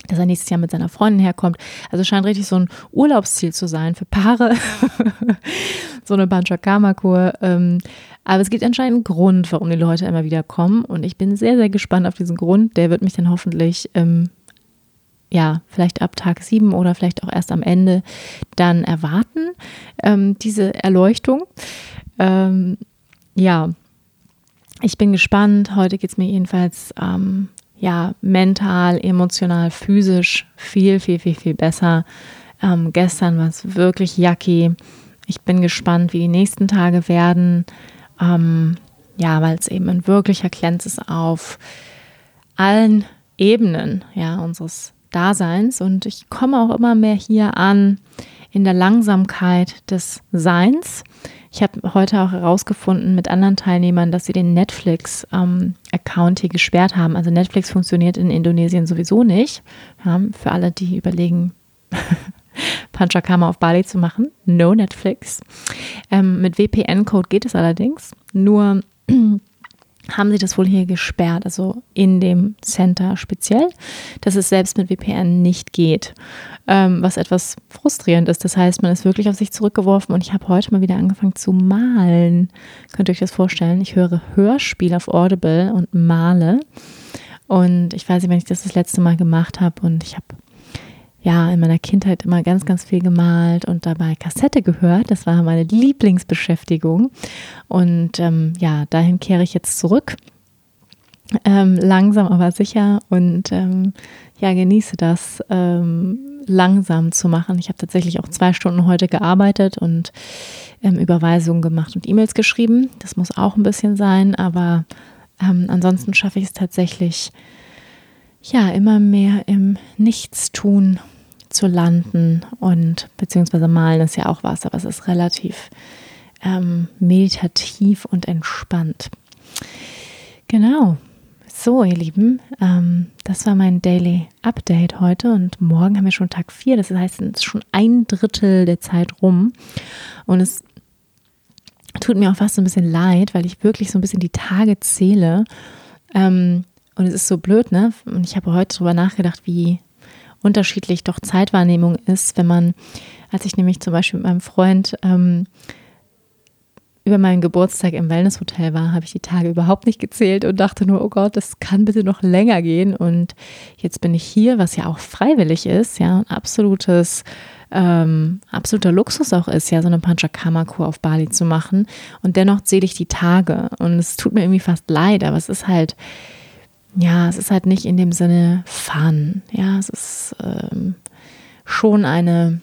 dass er nächstes Jahr mit seiner Freundin herkommt. Also scheint richtig so ein Urlaubsziel zu sein für Paare. so eine Panchakarma-Kur. Ähm, aber es gibt anscheinend einen Grund, warum die Leute immer wieder kommen. Und ich bin sehr, sehr gespannt auf diesen Grund. Der wird mich dann hoffentlich, ähm, ja, vielleicht ab Tag sieben oder vielleicht auch erst am Ende dann erwarten, ähm, diese Erleuchtung. Ähm, ja, ich bin gespannt. Heute geht es mir jedenfalls ähm, ja, mental, emotional, physisch viel, viel, viel, viel besser. Ähm, gestern war es wirklich yucky. Ich bin gespannt, wie die nächsten Tage werden. Ähm, ja, weil es eben ein wirklicher Cleanse ist auf allen Ebenen ja, unseres Daseins. Und ich komme auch immer mehr hier an in der Langsamkeit des Seins. Ich habe heute auch herausgefunden mit anderen Teilnehmern, dass sie den Netflix-Account ähm, hier gesperrt haben. Also Netflix funktioniert in Indonesien sowieso nicht. Ja, für alle, die überlegen, Panchakarma auf Bali zu machen. No Netflix. Ähm, mit VPN-Code geht es allerdings. Nur haben sie das wohl hier gesperrt, also in dem Center speziell, dass es selbst mit VPN nicht geht, ähm, was etwas frustrierend ist. Das heißt, man ist wirklich auf sich zurückgeworfen und ich habe heute mal wieder angefangen zu malen. Könnt ihr euch das vorstellen? Ich höre Hörspiel auf Audible und male. Und ich weiß nicht, wenn ich das das letzte Mal gemacht habe und ich habe ja in meiner Kindheit immer ganz, ganz viel gemalt und dabei Kassette gehört. Das war meine Lieblingsbeschäftigung. Und ähm, ja, dahin kehre ich jetzt zurück. Ähm, langsam aber sicher und ähm, ja, genieße das ähm, langsam zu machen. Ich habe tatsächlich auch zwei Stunden heute gearbeitet und ähm, Überweisungen gemacht und E-Mails geschrieben. Das muss auch ein bisschen sein, aber ähm, ansonsten schaffe ich es tatsächlich, ja, immer mehr im Nichtstun zu landen und beziehungsweise malen ist ja auch was, aber es ist relativ ähm, meditativ und entspannt. Genau. So, ihr Lieben, ähm, das war mein Daily Update heute und morgen haben wir schon Tag 4. Das heißt, es ist schon ein Drittel der Zeit rum. Und es tut mir auch fast so ein bisschen leid, weil ich wirklich so ein bisschen die Tage zähle. Ähm, und es ist so blöd, ne? Und ich habe heute darüber nachgedacht, wie unterschiedlich doch Zeitwahrnehmung ist, wenn man, als ich nämlich zum Beispiel mit meinem Freund ähm, über meinen Geburtstag im Wellnesshotel war, habe ich die Tage überhaupt nicht gezählt und dachte nur, oh Gott, das kann bitte noch länger gehen. Und jetzt bin ich hier, was ja auch freiwillig ist, ja, ein absolutes, ähm, absoluter Luxus auch ist, ja, so eine Panchakarma-Kur auf Bali zu machen. Und dennoch zähle ich die Tage. Und es tut mir irgendwie fast leid, aber es ist halt, ja, es ist halt nicht in dem Sinne Fun. Ja, es ist ähm, schon eine,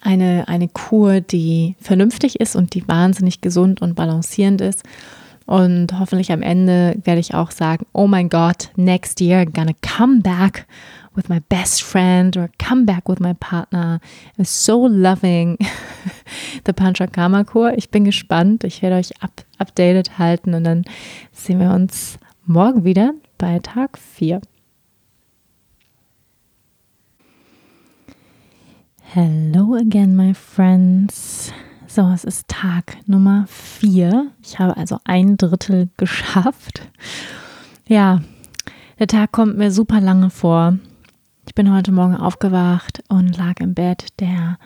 eine, eine Kur, die vernünftig ist und die wahnsinnig gesund und balancierend ist. Und hoffentlich am Ende werde ich auch sagen, oh mein Gott, next year I'm gonna come back with my best friend or come back with my partner. I'm so loving the Panchakarma Kur. Ich bin gespannt. Ich werde euch up updated halten und dann sehen wir uns morgen wieder bei Tag 4. Hello again, my friends. So, es ist Tag Nummer 4. Ich habe also ein Drittel geschafft. Ja, der Tag kommt mir super lange vor. Ich bin heute Morgen aufgewacht und lag im Bett. Der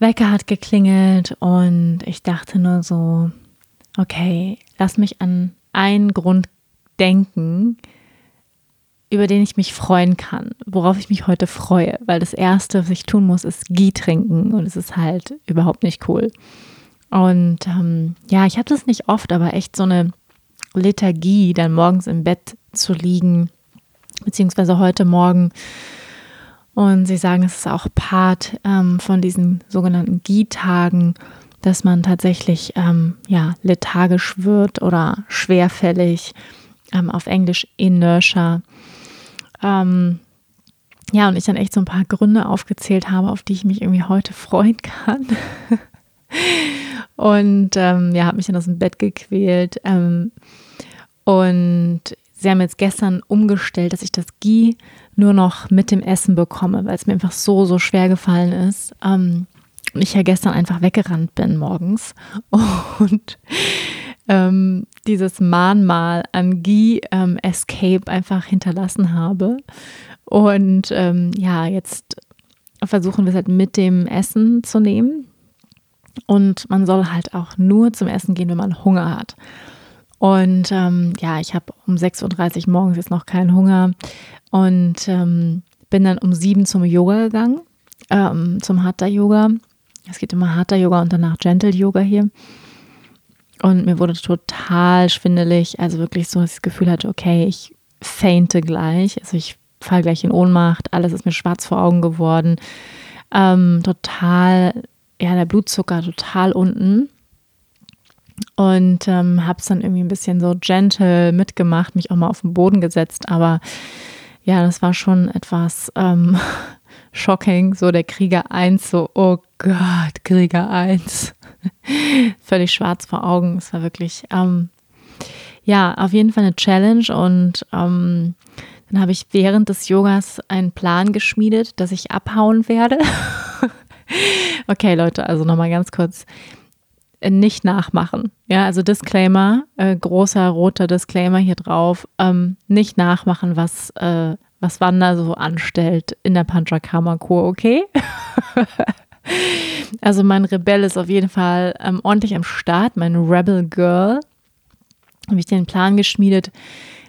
Wecker hat geklingelt und ich dachte nur so, okay, lass mich an einen Grund denken, über den ich mich freuen kann, worauf ich mich heute freue, weil das Erste, was ich tun muss, ist Gie trinken und es ist halt überhaupt nicht cool. Und ähm, ja, ich habe das nicht oft, aber echt so eine Lethargie, dann morgens im Bett zu liegen, beziehungsweise heute Morgen. Und sie sagen, es ist auch Part ähm, von diesen sogenannten Gie-Tagen, dass man tatsächlich ähm, ja, lethargisch wird oder schwerfällig, ähm, auf Englisch inertia. Ähm, ja, und ich dann echt so ein paar Gründe aufgezählt habe, auf die ich mich irgendwie heute freuen kann. und ähm, ja, habe mich dann aus dem Bett gequält. Ähm, und sie haben jetzt gestern umgestellt, dass ich das Ghee nur noch mit dem Essen bekomme, weil es mir einfach so, so schwer gefallen ist. Ähm, ich ja gestern einfach weggerannt bin morgens. Und ähm, dieses Mahnmal an Guy ähm, Escape einfach hinterlassen habe. Und ähm, ja, jetzt versuchen wir es halt mit dem Essen zu nehmen. Und man soll halt auch nur zum Essen gehen, wenn man Hunger hat. Und ähm, ja, ich habe um 6.30 Uhr morgens jetzt noch keinen Hunger und ähm, bin dann um 7 zum Yoga gegangen, ähm, zum Hatha Yoga. Es geht immer Hatha Yoga und danach Gentle Yoga hier. Und mir wurde total schwindelig, also wirklich so, dass ich das Gefühl hatte, okay, ich fainte gleich, also ich falle gleich in Ohnmacht, alles ist mir schwarz vor Augen geworden. Ähm, total, ja, der Blutzucker total unten. Und ähm, habe es dann irgendwie ein bisschen so gentle mitgemacht, mich auch mal auf den Boden gesetzt. Aber ja, das war schon etwas ähm, shocking. So der Krieger 1, so, oh Gott, Krieger 1. völlig schwarz vor Augen. Es war wirklich, ähm, ja, auf jeden Fall eine Challenge und ähm, dann habe ich während des Yogas einen Plan geschmiedet, dass ich abhauen werde. okay, Leute, also nochmal ganz kurz. Äh, nicht nachmachen. Ja, also Disclaimer, äh, großer roter Disclaimer hier drauf. Ähm, nicht nachmachen, was, äh, was Wanda so anstellt in der Panchakarma-Kur, okay? Also mein Rebell ist auf jeden Fall ähm, ordentlich am Start, mein Rebel Girl. Habe ich den Plan geschmiedet,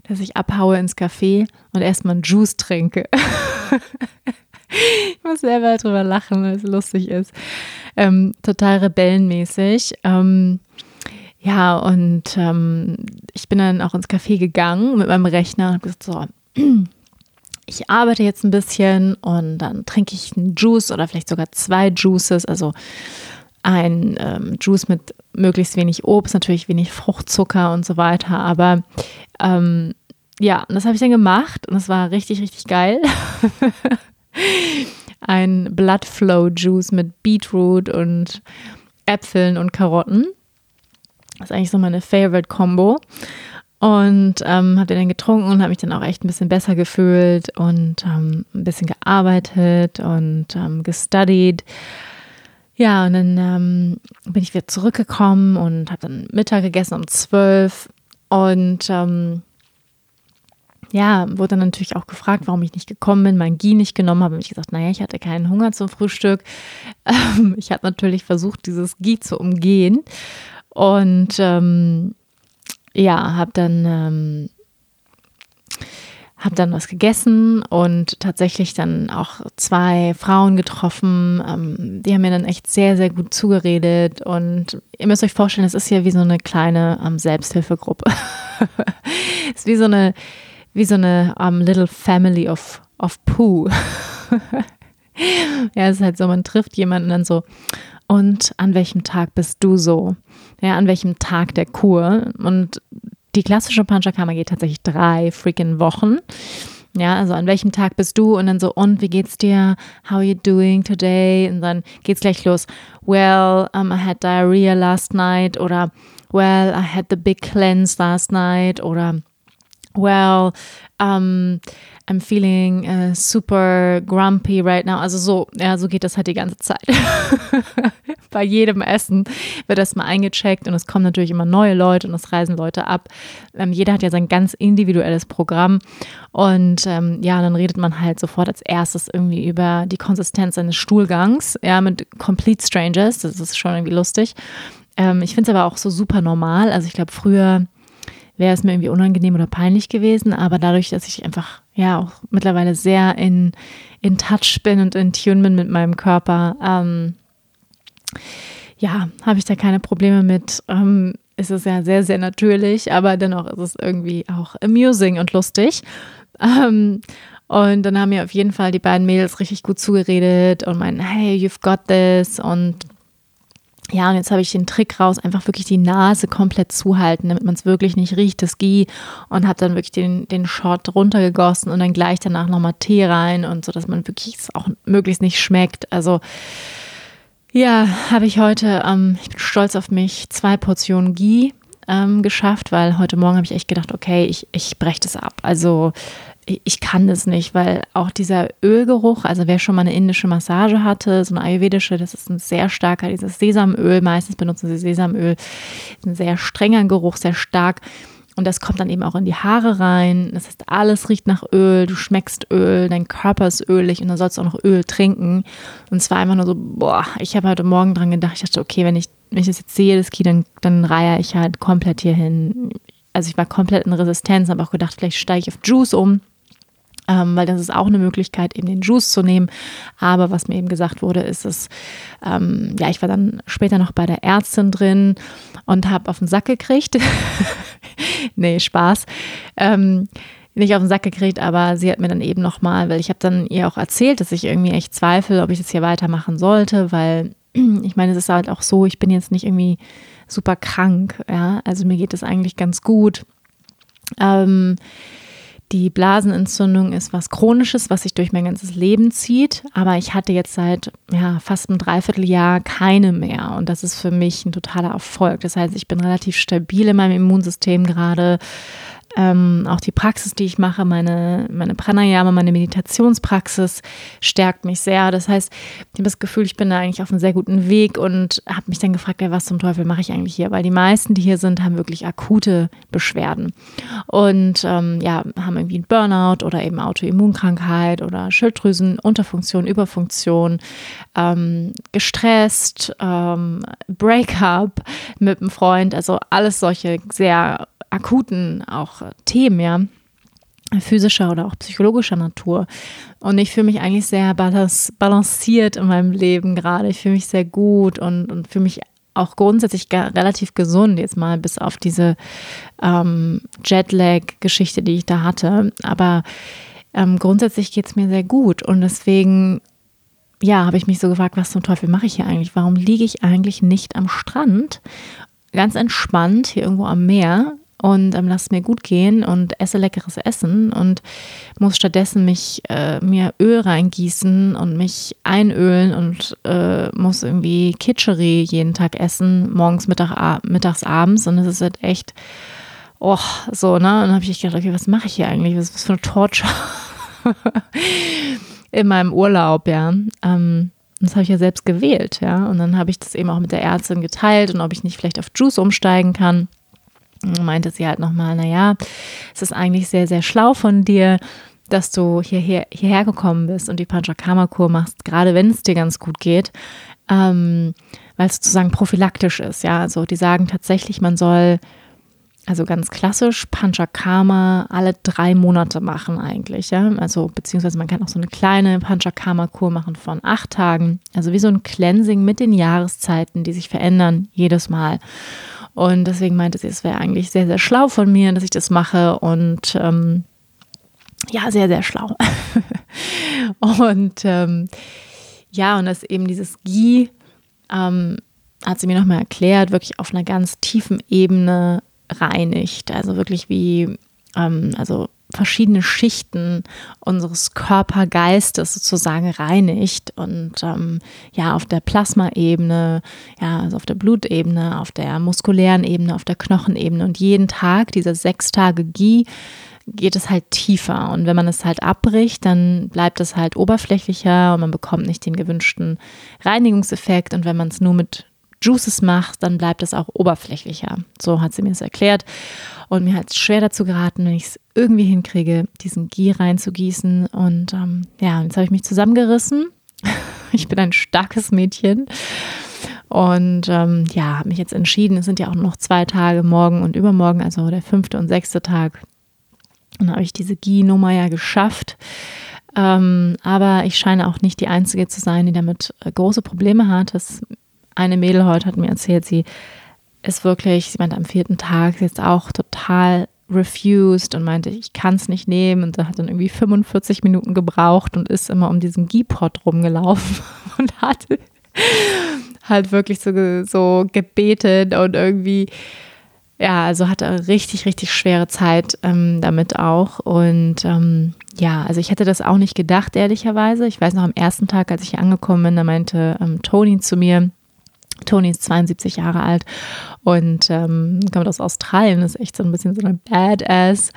dass ich abhaue ins Café und erstmal einen Juice trinke. ich muss selber drüber lachen, weil es lustig ist. Ähm, total rebellenmäßig. Ähm, ja, und ähm, ich bin dann auch ins Café gegangen mit meinem Rechner und habe gesagt, so, ich arbeite jetzt ein bisschen und dann trinke ich einen Juice oder vielleicht sogar zwei Juices, also ein ähm, Juice mit möglichst wenig Obst, natürlich wenig Fruchtzucker und so weiter. Aber ähm, ja, das habe ich dann gemacht und es war richtig, richtig geil. ein Blood Flow Juice mit Beetroot und Äpfeln und Karotten. Das ist eigentlich so meine Favorite Combo. Und ähm, habe den dann getrunken und habe mich dann auch echt ein bisschen besser gefühlt und ähm, ein bisschen gearbeitet und ähm, gestudied. Ja, und dann ähm, bin ich wieder zurückgekommen und habe dann Mittag gegessen um zwölf. Und ähm, ja, wurde dann natürlich auch gefragt, warum ich nicht gekommen bin, mein Gie nicht genommen habe. Und ich gesagt, naja, ich hatte keinen Hunger zum Frühstück. Ähm, ich habe natürlich versucht, dieses Gie zu umgehen. Und ähm, ja, habe dann, ähm, hab dann was gegessen und tatsächlich dann auch zwei Frauen getroffen. Ähm, die haben mir dann echt sehr, sehr gut zugeredet. Und ihr müsst euch vorstellen, es ist ja wie so eine kleine ähm, Selbsthilfegruppe. es ist wie so eine, wie so eine um, little family of, of Pooh. ja, es ist halt so, man trifft jemanden dann so, und an welchem Tag bist du so? Ja, an welchem Tag der Kur? Und die klassische Panchakarma geht tatsächlich drei freaking Wochen. Ja, also an welchem Tag bist du? Und dann so, und wie geht's dir? How are you doing today? Und dann geht's gleich los. Well, um, I had diarrhea last night. Oder well, I had the big cleanse last night. Oder well, um, I'm feeling uh, super grumpy right now. Also so, ja, so geht das halt die ganze Zeit. Bei jedem Essen wird das mal eingecheckt und es kommen natürlich immer neue Leute und es reisen Leute ab. Ähm, jeder hat ja sein ganz individuelles Programm und ähm, ja, dann redet man halt sofort als erstes irgendwie über die Konsistenz eines Stuhlgangs, ja, mit Complete Strangers. Das ist schon irgendwie lustig. Ähm, ich finde es aber auch so super normal. Also ich glaube, früher wäre es mir irgendwie unangenehm oder peinlich gewesen. Aber dadurch, dass ich einfach ja auch mittlerweile sehr in, in Touch bin und in Tune bin mit meinem Körper, ähm, ja, habe ich da keine Probleme mit. Ähm, ist es ja sehr, sehr natürlich, aber dennoch ist es irgendwie auch amusing und lustig. Ähm, und dann haben mir auf jeden Fall die beiden Mädels richtig gut zugeredet und meinen, hey, you've got this und ja, und jetzt habe ich den Trick raus, einfach wirklich die Nase komplett zuhalten, damit man es wirklich nicht riecht, das Ghee. Und habe dann wirklich den, den Shot runtergegossen und dann gleich danach nochmal Tee rein und so, dass man wirklich es auch möglichst nicht schmeckt. Also ja, habe ich heute, ähm, ich bin stolz auf mich, zwei Portionen Ghee ähm, geschafft, weil heute Morgen habe ich echt gedacht, okay, ich, ich breche das ab. Also ich kann das nicht, weil auch dieser Ölgeruch, also wer schon mal eine indische Massage hatte, so eine ayurvedische, das ist ein sehr starker, dieses Sesamöl, meistens benutzen sie Sesamöl, ein sehr strenger Geruch, sehr stark. Und das kommt dann eben auch in die Haare rein. Das heißt, alles riecht nach Öl, du schmeckst Öl, dein Körper ist ölig und dann sollst du auch noch Öl trinken. Und zwar einfach nur so, boah, ich habe heute Morgen dran gedacht, ich dachte, okay, wenn ich, wenn ich das jetzt sehe, das Key, dann, dann reihe ich halt komplett hier hin. Also ich war komplett in Resistenz, habe auch gedacht, vielleicht steige ich auf Juice um ähm, weil das ist auch eine Möglichkeit, eben den Juice zu nehmen. Aber was mir eben gesagt wurde, ist es, ähm, ja, ich war dann später noch bei der Ärztin drin und habe auf den Sack gekriegt. nee, Spaß. Ähm, nicht auf den Sack gekriegt, aber sie hat mir dann eben nochmal, weil ich habe dann ihr auch erzählt, dass ich irgendwie echt zweifle, ob ich das hier weitermachen sollte, weil ich meine, es ist halt auch so, ich bin jetzt nicht irgendwie super krank, ja, also mir geht es eigentlich ganz gut. Ähm, die Blasenentzündung ist was Chronisches, was sich durch mein ganzes Leben zieht. Aber ich hatte jetzt seit ja, fast einem Dreivierteljahr keine mehr. Und das ist für mich ein totaler Erfolg. Das heißt, ich bin relativ stabil in meinem Immunsystem gerade. Ähm, auch die Praxis, die ich mache, meine, meine Pranayama, meine Meditationspraxis stärkt mich sehr. Das heißt, ich habe das Gefühl, ich bin da eigentlich auf einem sehr guten Weg und habe mich dann gefragt, ja, was zum Teufel mache ich eigentlich hier? Weil die meisten, die hier sind, haben wirklich akute Beschwerden und ähm, ja, haben irgendwie einen Burnout oder eben Autoimmunkrankheit oder Schilddrüsenunterfunktion, Überfunktion, ähm, gestresst, ähm, Breakup mit einem Freund, also alles solche sehr akuten auch Themen, ja physischer oder auch psychologischer Natur. Und ich fühle mich eigentlich sehr balanciert in meinem Leben gerade. Ich fühle mich sehr gut und, und fühle mich auch grundsätzlich relativ gesund, jetzt mal bis auf diese ähm, Jetlag-Geschichte, die ich da hatte. Aber ähm, grundsätzlich geht es mir sehr gut. Und deswegen, ja, habe ich mich so gefragt, was zum Teufel mache ich hier eigentlich? Warum liege ich eigentlich nicht am Strand? Ganz entspannt hier irgendwo am Meer und ähm, lass es mir gut gehen und esse leckeres Essen und muss stattdessen mich äh, mir Öl reingießen und mich einölen und äh, muss irgendwie Kitscheri jeden Tag essen, morgens, Mittag, mittags, abends und es ist halt echt, oh, so, ne? Und dann habe ich gedacht, okay, was mache ich hier eigentlich? Was ist das für eine Torture? In meinem Urlaub, ja. Ähm, das habe ich ja selbst gewählt, ja. Und dann habe ich das eben auch mit der Ärztin geteilt und ob ich nicht vielleicht auf Juice umsteigen kann meinte sie halt nochmal, naja, es ist eigentlich sehr, sehr schlau von dir, dass du hierher, hierher gekommen bist und die Panchakarma-Kur machst, gerade wenn es dir ganz gut geht, ähm, weil es sozusagen prophylaktisch ist. Ja, also die sagen tatsächlich, man soll also ganz klassisch Panchakarma alle drei Monate machen eigentlich, ja. Also beziehungsweise man kann auch so eine kleine Panchakarma-Kur machen von acht Tagen. Also wie so ein Cleansing mit den Jahreszeiten, die sich verändern jedes Mal. Und deswegen meinte sie, es wäre eigentlich sehr, sehr schlau von mir, dass ich das mache und ähm, ja, sehr, sehr schlau. Und ähm, ja, und das eben dieses Ghee, ähm, hat sie mir nochmal erklärt, wirklich auf einer ganz tiefen Ebene reinigt. Also wirklich wie, ähm, also verschiedene Schichten unseres Körpergeistes sozusagen reinigt und ähm, ja auf der Plasmaebene, ja also auf der Blutebene, auf der muskulären Ebene, auf der Knochenebene. Und jeden Tag diese sechs Tage Ghee geht es halt tiefer. Und wenn man es halt abbricht, dann bleibt es halt oberflächlicher und man bekommt nicht den gewünschten Reinigungseffekt. Und wenn man es nur mit Juices macht, dann bleibt es auch oberflächlicher. So hat sie mir das erklärt. Und mir hat es schwer dazu geraten, wenn ich es irgendwie hinkriege, diesen Ghee reinzugießen. Und ähm, ja, jetzt habe ich mich zusammengerissen. ich bin ein starkes Mädchen. Und ähm, ja, habe mich jetzt entschieden, es sind ja auch noch zwei Tage, morgen und übermorgen, also der fünfte und sechste Tag. Und dann habe ich diese Ghee-Nummer ja geschafft. Ähm, aber ich scheine auch nicht die Einzige zu sein, die damit äh, große Probleme hat. Das eine Mädel heute hat mir erzählt, sie ist wirklich, sie meinte am vierten Tag jetzt auch total refused und meinte, ich kann es nicht nehmen und hat dann irgendwie 45 Minuten gebraucht und ist immer um diesen Gipot rumgelaufen und hat halt wirklich so, so gebetet und irgendwie, ja, also hatte richtig, richtig schwere Zeit ähm, damit auch und ähm, ja, also ich hätte das auch nicht gedacht, ehrlicherweise. Ich weiß noch am ersten Tag, als ich hier angekommen bin, da meinte ähm, Toni zu mir, Toni ist 72 Jahre alt und ähm, kommt aus Australien, ist echt so ein bisschen so eine Badass-Frau.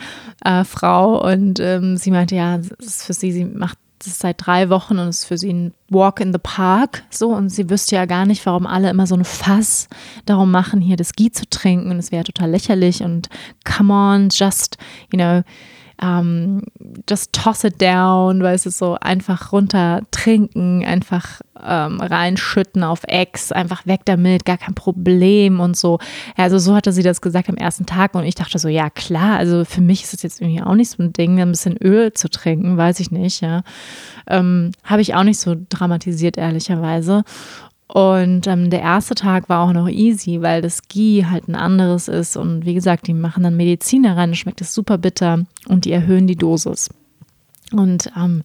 Äh, und ähm, sie meinte, ja, es ist für sie, sie macht das seit drei Wochen und ist für sie ein Walk in the Park. So, und sie wüsste ja gar nicht, warum alle immer so eine Fass darum machen, hier das Gie zu trinken. Und es wäre total lächerlich und come on, just, you know, um, just toss it down, weil es ist so einfach runter trinken, einfach ähm, reinschütten auf Ex, einfach weg damit, gar kein Problem und so. Also so hatte sie das gesagt am ersten Tag und ich dachte so, ja klar, also für mich ist es jetzt irgendwie auch nicht so ein Ding, ein bisschen Öl zu trinken, weiß ich nicht, ja. Ähm, Habe ich auch nicht so dramatisiert, ehrlicherweise. Und ähm, der erste Tag war auch noch easy, weil das Ghee halt ein anderes ist. Und wie gesagt, die machen dann Medizin da rein, schmeckt es super bitter und die erhöhen die Dosis. Und ähm,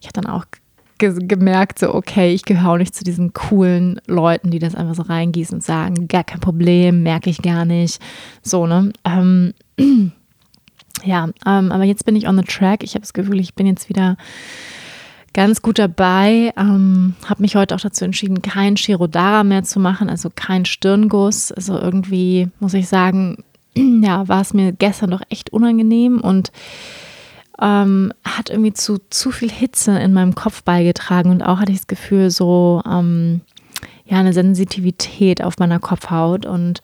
ich habe dann auch ge gemerkt, so, okay, ich gehöre auch nicht zu diesen coolen Leuten, die das einfach so reingießen und sagen, gar kein Problem, merke ich gar nicht. So, ne? Ähm, ja, ähm, aber jetzt bin ich on the track. Ich habe das Gefühl, ich bin jetzt wieder ganz gut dabei. Ähm, habe mich heute auch dazu entschieden, kein Shirodara mehr zu machen, also kein Stirnguss. Also irgendwie muss ich sagen, ja, war es mir gestern doch echt unangenehm und ähm, hat irgendwie zu zu viel Hitze in meinem Kopf beigetragen und auch hatte ich das Gefühl, so ähm, ja, eine Sensitivität auf meiner Kopfhaut und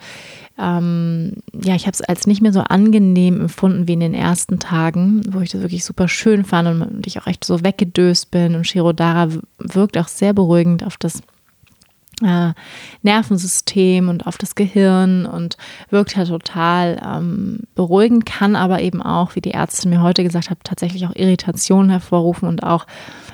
ähm, ja, ich habe es als nicht mehr so angenehm empfunden wie in den ersten Tagen, wo ich das wirklich super schön fand und ich auch echt so weggedöst bin. Und Shirodara wirkt auch sehr beruhigend auf das äh, Nervensystem und auf das Gehirn und wirkt halt total ähm, beruhigend, kann aber eben auch, wie die Ärztin mir heute gesagt hat, tatsächlich auch Irritationen hervorrufen und auch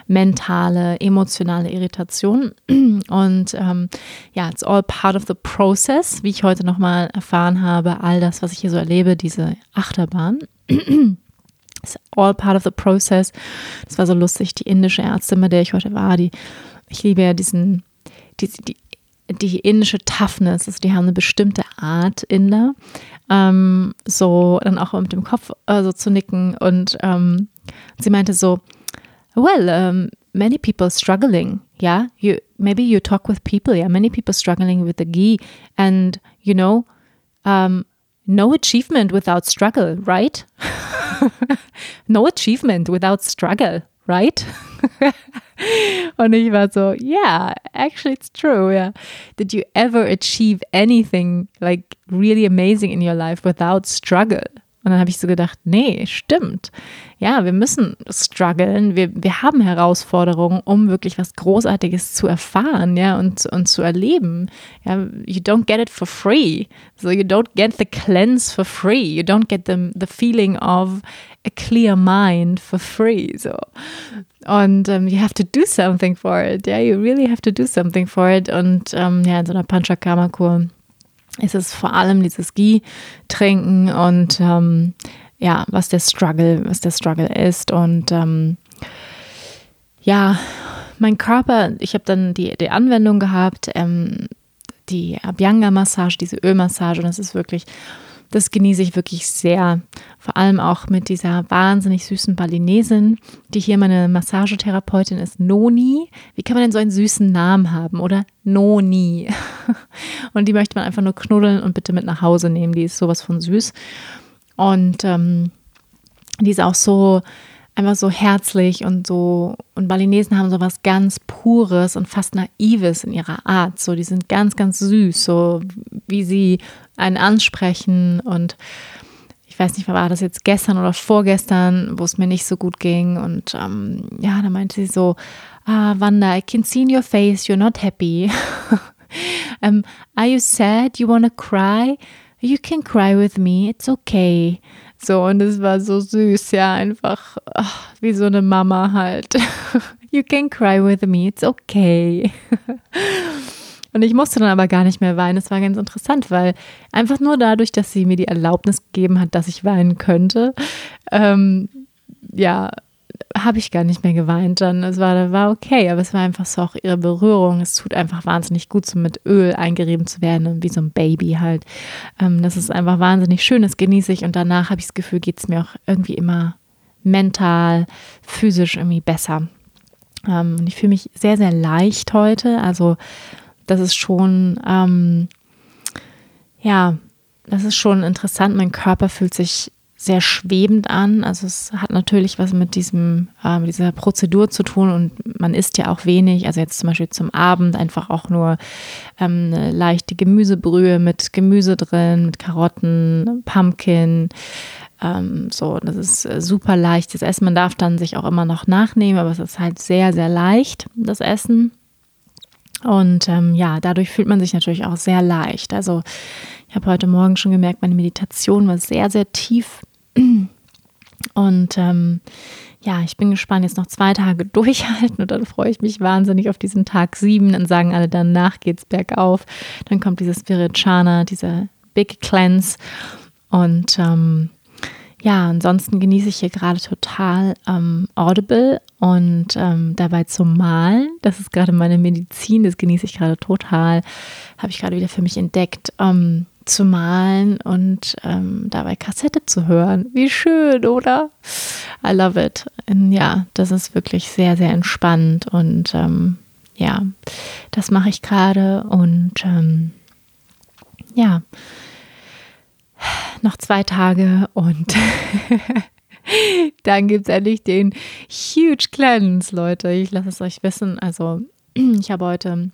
mentale, emotionale Irritation. Und ähm, ja, it's all part of the process, wie ich heute nochmal erfahren habe, all das, was ich hier so erlebe, diese Achterbahn. It's all part of the process. Das war so lustig, die indische Ärztin, bei der ich heute war, die, ich liebe ja diesen, die, die, die indische Toughness, also die haben eine bestimmte Art Inder, ähm, so dann auch mit dem Kopf äh, so zu nicken und ähm, sie meinte so, Well, um, many people struggling. Yeah, you maybe you talk with people. Yeah, many people struggling with the ghee, and you know, um, no achievement without struggle, right? no achievement without struggle, right? Und ich war so, yeah, actually it's true, yeah. Did you ever achieve anything like really amazing in your life without struggle? Und dann habe ich so gedacht, nee, stimmt. Ja, wir müssen strugglen. Wir, wir haben Herausforderungen, um wirklich was Großartiges zu erfahren, ja, und, und zu erleben. Ja, you don't get it for free. So you don't get the cleanse for free. You don't get the, the feeling of a clear mind for free. So. Und um, ähm, you have to do something for it. Yeah, you really have to do something for it. Und um, ähm, ja, in so einer Panchakarma-Kur ist es vor allem dieses Ghee trinken und ähm, ja, was der Struggle, was der Struggle ist und ähm, ja, mein Körper, ich habe dann die, die Anwendung gehabt, ähm, die Abhyanga-Massage, diese Ölmassage und das ist wirklich das genieße ich wirklich sehr. Vor allem auch mit dieser wahnsinnig süßen Balinesin, die hier meine Massagetherapeutin ist, Noni. Wie kann man denn so einen süßen Namen haben, oder? Noni. Und die möchte man einfach nur knuddeln und bitte mit nach Hause nehmen. Die ist sowas von süß. Und ähm, die ist auch so einfach so herzlich und so. Und Balinesen haben so was ganz Pures und fast Naives in ihrer Art. So, die sind ganz, ganz süß, so wie sie einen ansprechen. Und ich weiß nicht, war das jetzt gestern oder vorgestern, wo es mir nicht so gut ging. Und ähm, ja, da meinte sie so: Ah, Wanda, I can see in your face, you're not happy. um, are you sad? You wanna cry? You can cry with me, it's okay. So, und es war so süß, ja, einfach ach, wie so eine Mama halt. You can cry with me, it's okay. Und ich musste dann aber gar nicht mehr weinen. Es war ganz interessant, weil einfach nur dadurch, dass sie mir die Erlaubnis gegeben hat, dass ich weinen könnte, ähm, ja, habe ich gar nicht mehr geweint dann. Es war, war okay, aber es war einfach so auch ihre Berührung. Es tut einfach wahnsinnig gut, so mit Öl eingerieben zu werden, wie so ein Baby halt. Ähm, das ist einfach wahnsinnig schön, das genieße ich und danach habe ich das Gefühl, geht es mir auch irgendwie immer mental, physisch irgendwie besser. Ähm, und ich fühle mich sehr, sehr leicht heute. Also das ist schon, ähm, ja, das ist schon interessant. Mein Körper fühlt sich sehr schwebend an. Also es hat natürlich was mit diesem, äh, mit dieser Prozedur zu tun und man isst ja auch wenig. Also jetzt zum Beispiel zum Abend einfach auch nur ähm, eine leichte Gemüsebrühe mit Gemüse drin, mit Karotten, Pumpkin. Ähm, so, das ist äh, super leichtes Essen. Man darf dann sich auch immer noch nachnehmen, aber es ist halt sehr, sehr leicht, das Essen. Und ähm, ja, dadurch fühlt man sich natürlich auch sehr leicht. Also ich habe heute Morgen schon gemerkt, meine Meditation war sehr, sehr tief und ähm, ja, ich bin gespannt, jetzt noch zwei Tage durchhalten und dann freue ich mich wahnsinnig auf diesen Tag sieben. Dann sagen alle, danach geht's bergauf. Dann kommt dieses Spirichana, dieser Big Cleanse. Und ähm, ja, ansonsten genieße ich hier gerade total ähm, Audible und ähm, dabei zu malen. Das ist gerade meine Medizin, das genieße ich gerade total. Habe ich gerade wieder für mich entdeckt. Ähm, zu malen und ähm, dabei Kassette zu hören. Wie schön, oder? I love it. Und ja, das ist wirklich sehr, sehr entspannend und ähm, ja, das mache ich gerade und ähm, ja, noch zwei Tage und dann gibt es endlich den Huge Cleanse, Leute. Ich lasse es euch wissen. Also, ich habe heute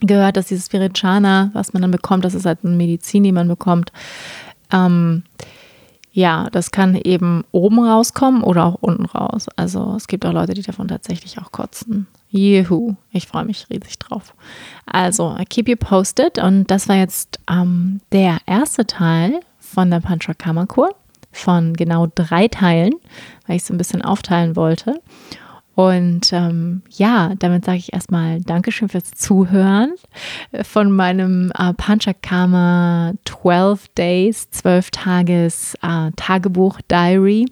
gehört, dass dieses Spirichana, was man dann bekommt, das ist halt eine Medizin, die man bekommt. Ähm, ja, das kann eben oben rauskommen oder auch unten raus. Also es gibt auch Leute, die davon tatsächlich auch kotzen. Juhu, ich freue mich riesig drauf. Also, I keep you posted. Und das war jetzt ähm, der erste Teil von der Panchakarma-Kur von genau drei Teilen, weil ich es ein bisschen aufteilen wollte. Und ähm, ja, damit sage ich erstmal Dankeschön fürs Zuhören von meinem äh, Panchakarma 12 Days, 12 Tages äh, Tagebuch, Diary,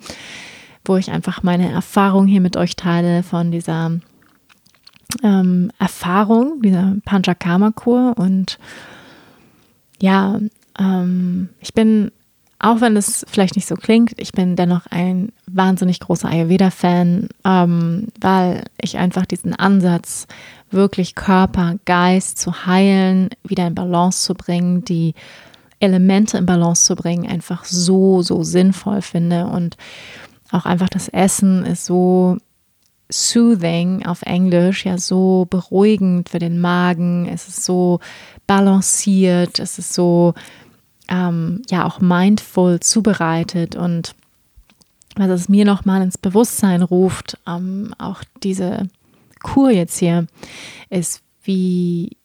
wo ich einfach meine Erfahrung hier mit euch teile von dieser ähm, Erfahrung, dieser Panchakarma-Kur. Und ja, ähm, ich bin auch wenn es vielleicht nicht so klingt, ich bin dennoch ein wahnsinnig großer Ayurveda-Fan, ähm, weil ich einfach diesen Ansatz, wirklich Körper, Geist zu heilen, wieder in Balance zu bringen, die Elemente in Balance zu bringen, einfach so, so sinnvoll finde. Und auch einfach das Essen ist so soothing auf Englisch, ja, so beruhigend für den Magen. Es ist so balanciert, es ist so ähm, ja auch mindful zubereitet und was es mir nochmal ins Bewusstsein ruft, ähm, auch diese Kur jetzt hier, ist wie,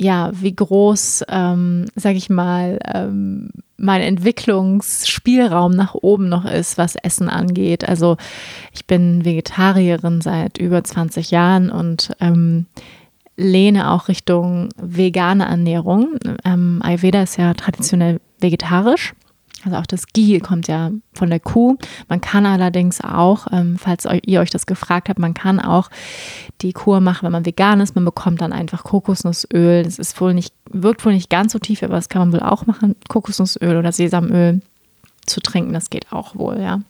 ja, wie groß, ähm, sag ich mal, ähm, mein Entwicklungsspielraum nach oben noch ist, was Essen angeht. Also ich bin Vegetarierin seit über 20 Jahren und ähm, lehne auch Richtung vegane Ernährung. Ähm, Ayurveda ist ja traditionell vegetarisch. Also auch das Ghee kommt ja von der Kuh. Man kann allerdings auch, ähm, falls ihr euch das gefragt habt, man kann auch die Kur machen, wenn man vegan ist. Man bekommt dann einfach Kokosnussöl. Das ist wohl nicht, wirkt wohl nicht ganz so tief, aber das kann man wohl auch machen. Kokosnussöl oder Sesamöl zu trinken, das geht auch wohl, ja.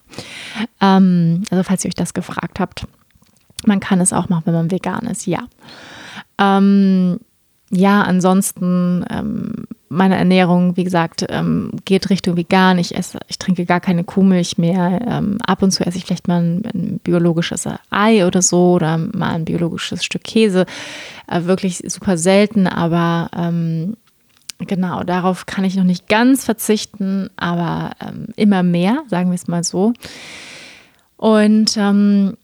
Ähm, also falls ihr euch das gefragt habt, man kann es auch machen, wenn man vegan ist, ja. Ähm, ja, ansonsten ähm, meine Ernährung, wie gesagt, ähm, geht Richtung vegan. Ich esse, ich trinke gar keine Kuhmilch mehr. Ähm, ab und zu esse ich vielleicht mal ein, ein, biologisches Ei oder so oder mal ein biologisches Stück Käse. Äh, wirklich super selten, aber ähm, genau, darauf kann ich noch nicht ganz verzichten, aber ähm, immer mehr, sagen wir es mal so. Und ähm,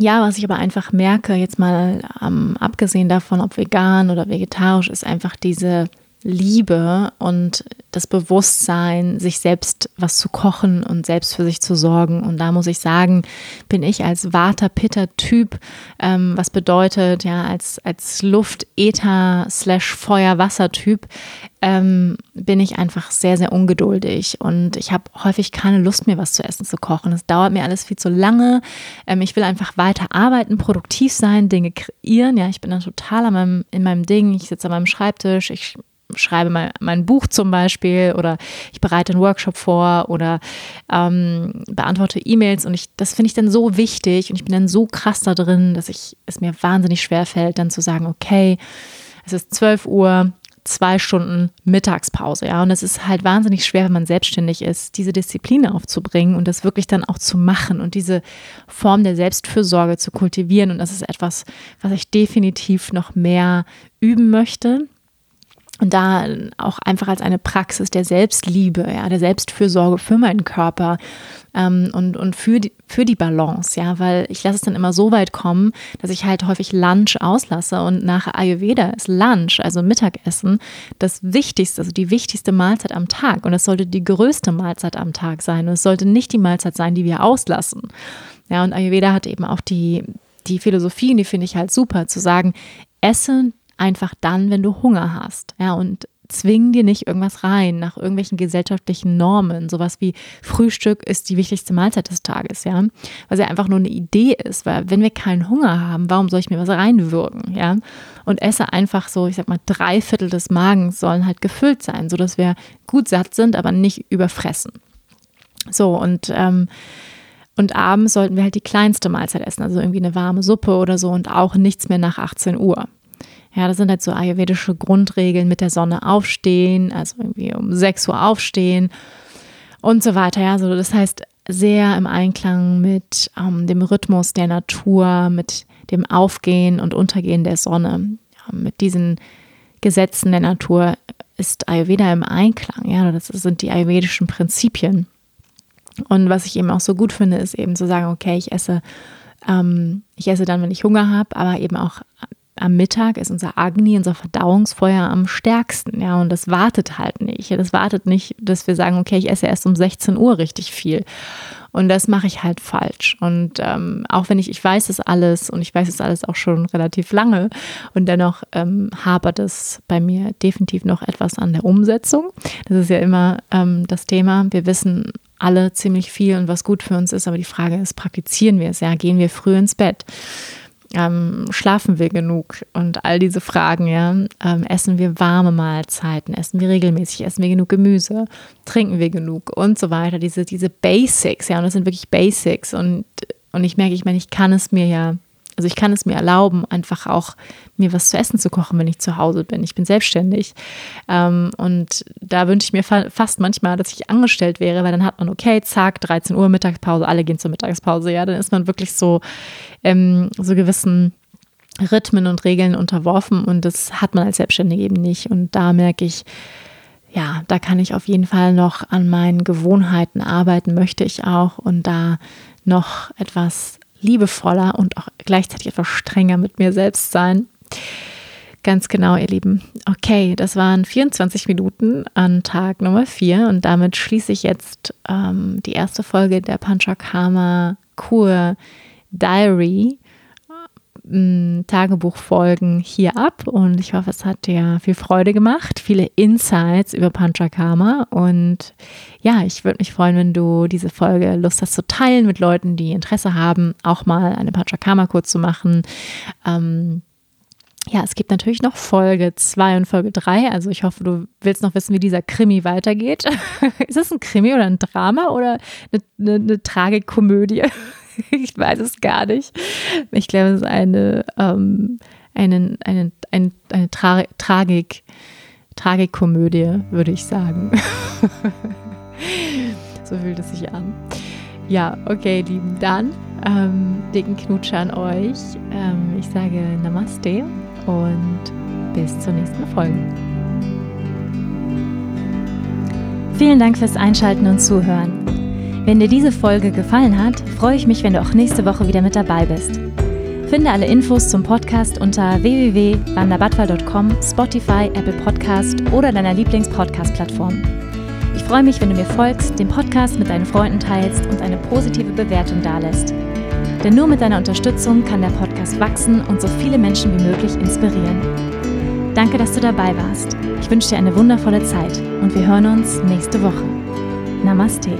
ja, was ich aber einfach merke, jetzt mal ähm, abgesehen davon, ob vegan oder vegetarisch, ist einfach diese Liebe und das Bewusstsein, sich selbst was zu kochen und selbst für sich zu sorgen. Und da muss ich sagen, bin ich als Water-Pitter-Typ, ähm, was bedeutet, ja, als, als Luft-, Ether-, slash Feuer-Wasser-Typ, ähm, bin ich einfach sehr, sehr ungeduldig und ich habe häufig keine Lust, mir was zu essen zu kochen. Es dauert mir alles viel zu lange. Ähm, ich will einfach weiter arbeiten, produktiv sein, Dinge kreieren. Ja, ich bin dann total meinem, in meinem Ding. Ich sitze an meinem Schreibtisch, ich schreibe mal mein Buch zum Beispiel oder ich bereite einen Workshop vor oder ähm, beantworte E-Mails und ich, das finde ich dann so wichtig und ich bin dann so krass da drin, dass ich es mir wahnsinnig schwer fällt, dann zu sagen, okay, es ist 12 Uhr, zwei Stunden Mittagspause, ja. Und es ist halt wahnsinnig schwer, wenn man selbstständig ist, diese Disziplin aufzubringen und das wirklich dann auch zu machen und diese Form der Selbstfürsorge zu kultivieren. Und das ist etwas, was ich definitiv noch mehr üben möchte und da auch einfach als eine Praxis der Selbstliebe, ja, der Selbstfürsorge für meinen Körper ähm, und, und für, die, für die Balance, ja, weil ich lasse es dann immer so weit kommen, dass ich halt häufig Lunch auslasse und nach Ayurveda ist Lunch, also Mittagessen, das Wichtigste, also die wichtigste Mahlzeit am Tag und es sollte die größte Mahlzeit am Tag sein und es sollte nicht die Mahlzeit sein, die wir auslassen. Ja, und Ayurveda hat eben auch die, die Philosophie, und die finde ich halt super, zu sagen, esse einfach dann, wenn du Hunger hast. Ja, und zwing dir nicht irgendwas rein nach irgendwelchen gesellschaftlichen Normen. Sowas wie Frühstück ist die wichtigste Mahlzeit des Tages, ja. Was ja einfach nur eine Idee ist, weil wenn wir keinen Hunger haben, warum soll ich mir was reinwürgen, ja? Und esse einfach so, ich sag mal, drei Viertel des Magens sollen halt gefüllt sein, sodass wir gut satt sind, aber nicht überfressen. So, und ähm, und abends sollten wir halt die kleinste Mahlzeit essen, also irgendwie eine warme Suppe oder so und auch nichts mehr nach 18 Uhr. Ja, das sind halt so ayurvedische Grundregeln mit der Sonne aufstehen, also irgendwie um 6 Uhr aufstehen und so weiter. Ja, so das heißt sehr im Einklang mit ähm, dem Rhythmus der Natur, mit dem Aufgehen und Untergehen der Sonne. Ja, mit diesen Gesetzen der Natur ist Ayurveda im Einklang. Ja, das sind die ayurvedischen Prinzipien. Und was ich eben auch so gut finde, ist eben zu sagen, okay, ich esse, ähm, ich esse dann, wenn ich Hunger habe, aber eben auch am Mittag ist unser Agni, unser Verdauungsfeuer am stärksten. Ja, und das wartet halt nicht. Das wartet nicht, dass wir sagen, okay, ich esse erst um 16 Uhr richtig viel. Und das mache ich halt falsch. Und ähm, auch wenn ich, ich weiß es alles und ich weiß es alles auch schon relativ lange und dennoch ähm, hapert es bei mir definitiv noch etwas an der Umsetzung. Das ist ja immer ähm, das Thema. Wir wissen alle ziemlich viel und was gut für uns ist, aber die Frage ist, praktizieren wir es? Ja, gehen wir früh ins Bett? Ähm, schlafen wir genug? Und all diese Fragen, ja, ähm, essen wir warme Mahlzeiten, essen wir regelmäßig, essen wir genug Gemüse, trinken wir genug? Und so weiter, diese, diese Basics, ja, und das sind wirklich Basics. Und, und ich merke, ich meine, ich kann es mir ja also ich kann es mir erlauben, einfach auch mir was zu essen zu kochen, wenn ich zu Hause bin. Ich bin selbstständig. Ähm, und da wünsche ich mir fa fast manchmal, dass ich angestellt wäre, weil dann hat man, okay, zack, 13 Uhr Mittagspause, alle gehen zur Mittagspause. Ja, dann ist man wirklich so, ähm, so gewissen Rhythmen und Regeln unterworfen und das hat man als Selbstständige eben nicht. Und da merke ich, ja, da kann ich auf jeden Fall noch an meinen Gewohnheiten arbeiten, möchte ich auch und da noch etwas liebevoller und auch gleichzeitig etwas strenger mit mir selbst sein. Ganz genau, ihr Lieben. Okay, das waren 24 Minuten an Tag Nummer 4 und damit schließe ich jetzt ähm, die erste Folge der Panchakarma Kur Diary Tagebuchfolgen hier ab und ich hoffe, es hat dir viel Freude gemacht, viele Insights über Panchakarma und ja, ich würde mich freuen, wenn du diese Folge Lust hast zu teilen mit Leuten, die Interesse haben, auch mal eine Panchakarma-Kur zu machen. Ähm, ja, es gibt natürlich noch Folge 2 und Folge 3. Also ich hoffe, du willst noch wissen, wie dieser Krimi weitergeht. Ist es ein Krimi oder ein Drama oder eine, eine, eine Tragikomödie? ich weiß es gar nicht. Ich glaube, es ist eine, ähm, eine, eine, eine, eine Tra Tragik, Tragikkomödie, würde ich sagen. so fühlt es sich an. Ja, okay, lieben, dann ähm, dicken Knutsche an euch. Ähm, ich sage Namaste und bis zur nächsten Folge. Vielen Dank fürs Einschalten und Zuhören. Wenn dir diese Folge gefallen hat, freue ich mich, wenn du auch nächste Woche wieder mit dabei bist. Finde alle Infos zum Podcast unter www.wanderbatwal.com, Spotify, Apple Podcast oder deiner Lieblings-Podcast-Plattform. Ich freue mich, wenn du mir folgst, den Podcast mit deinen Freunden teilst und eine positive Bewertung dalässt. Denn nur mit deiner Unterstützung kann der Podcast wachsen und so viele Menschen wie möglich inspirieren. Danke, dass du dabei warst. Ich wünsche dir eine wundervolle Zeit und wir hören uns nächste Woche. Namaste.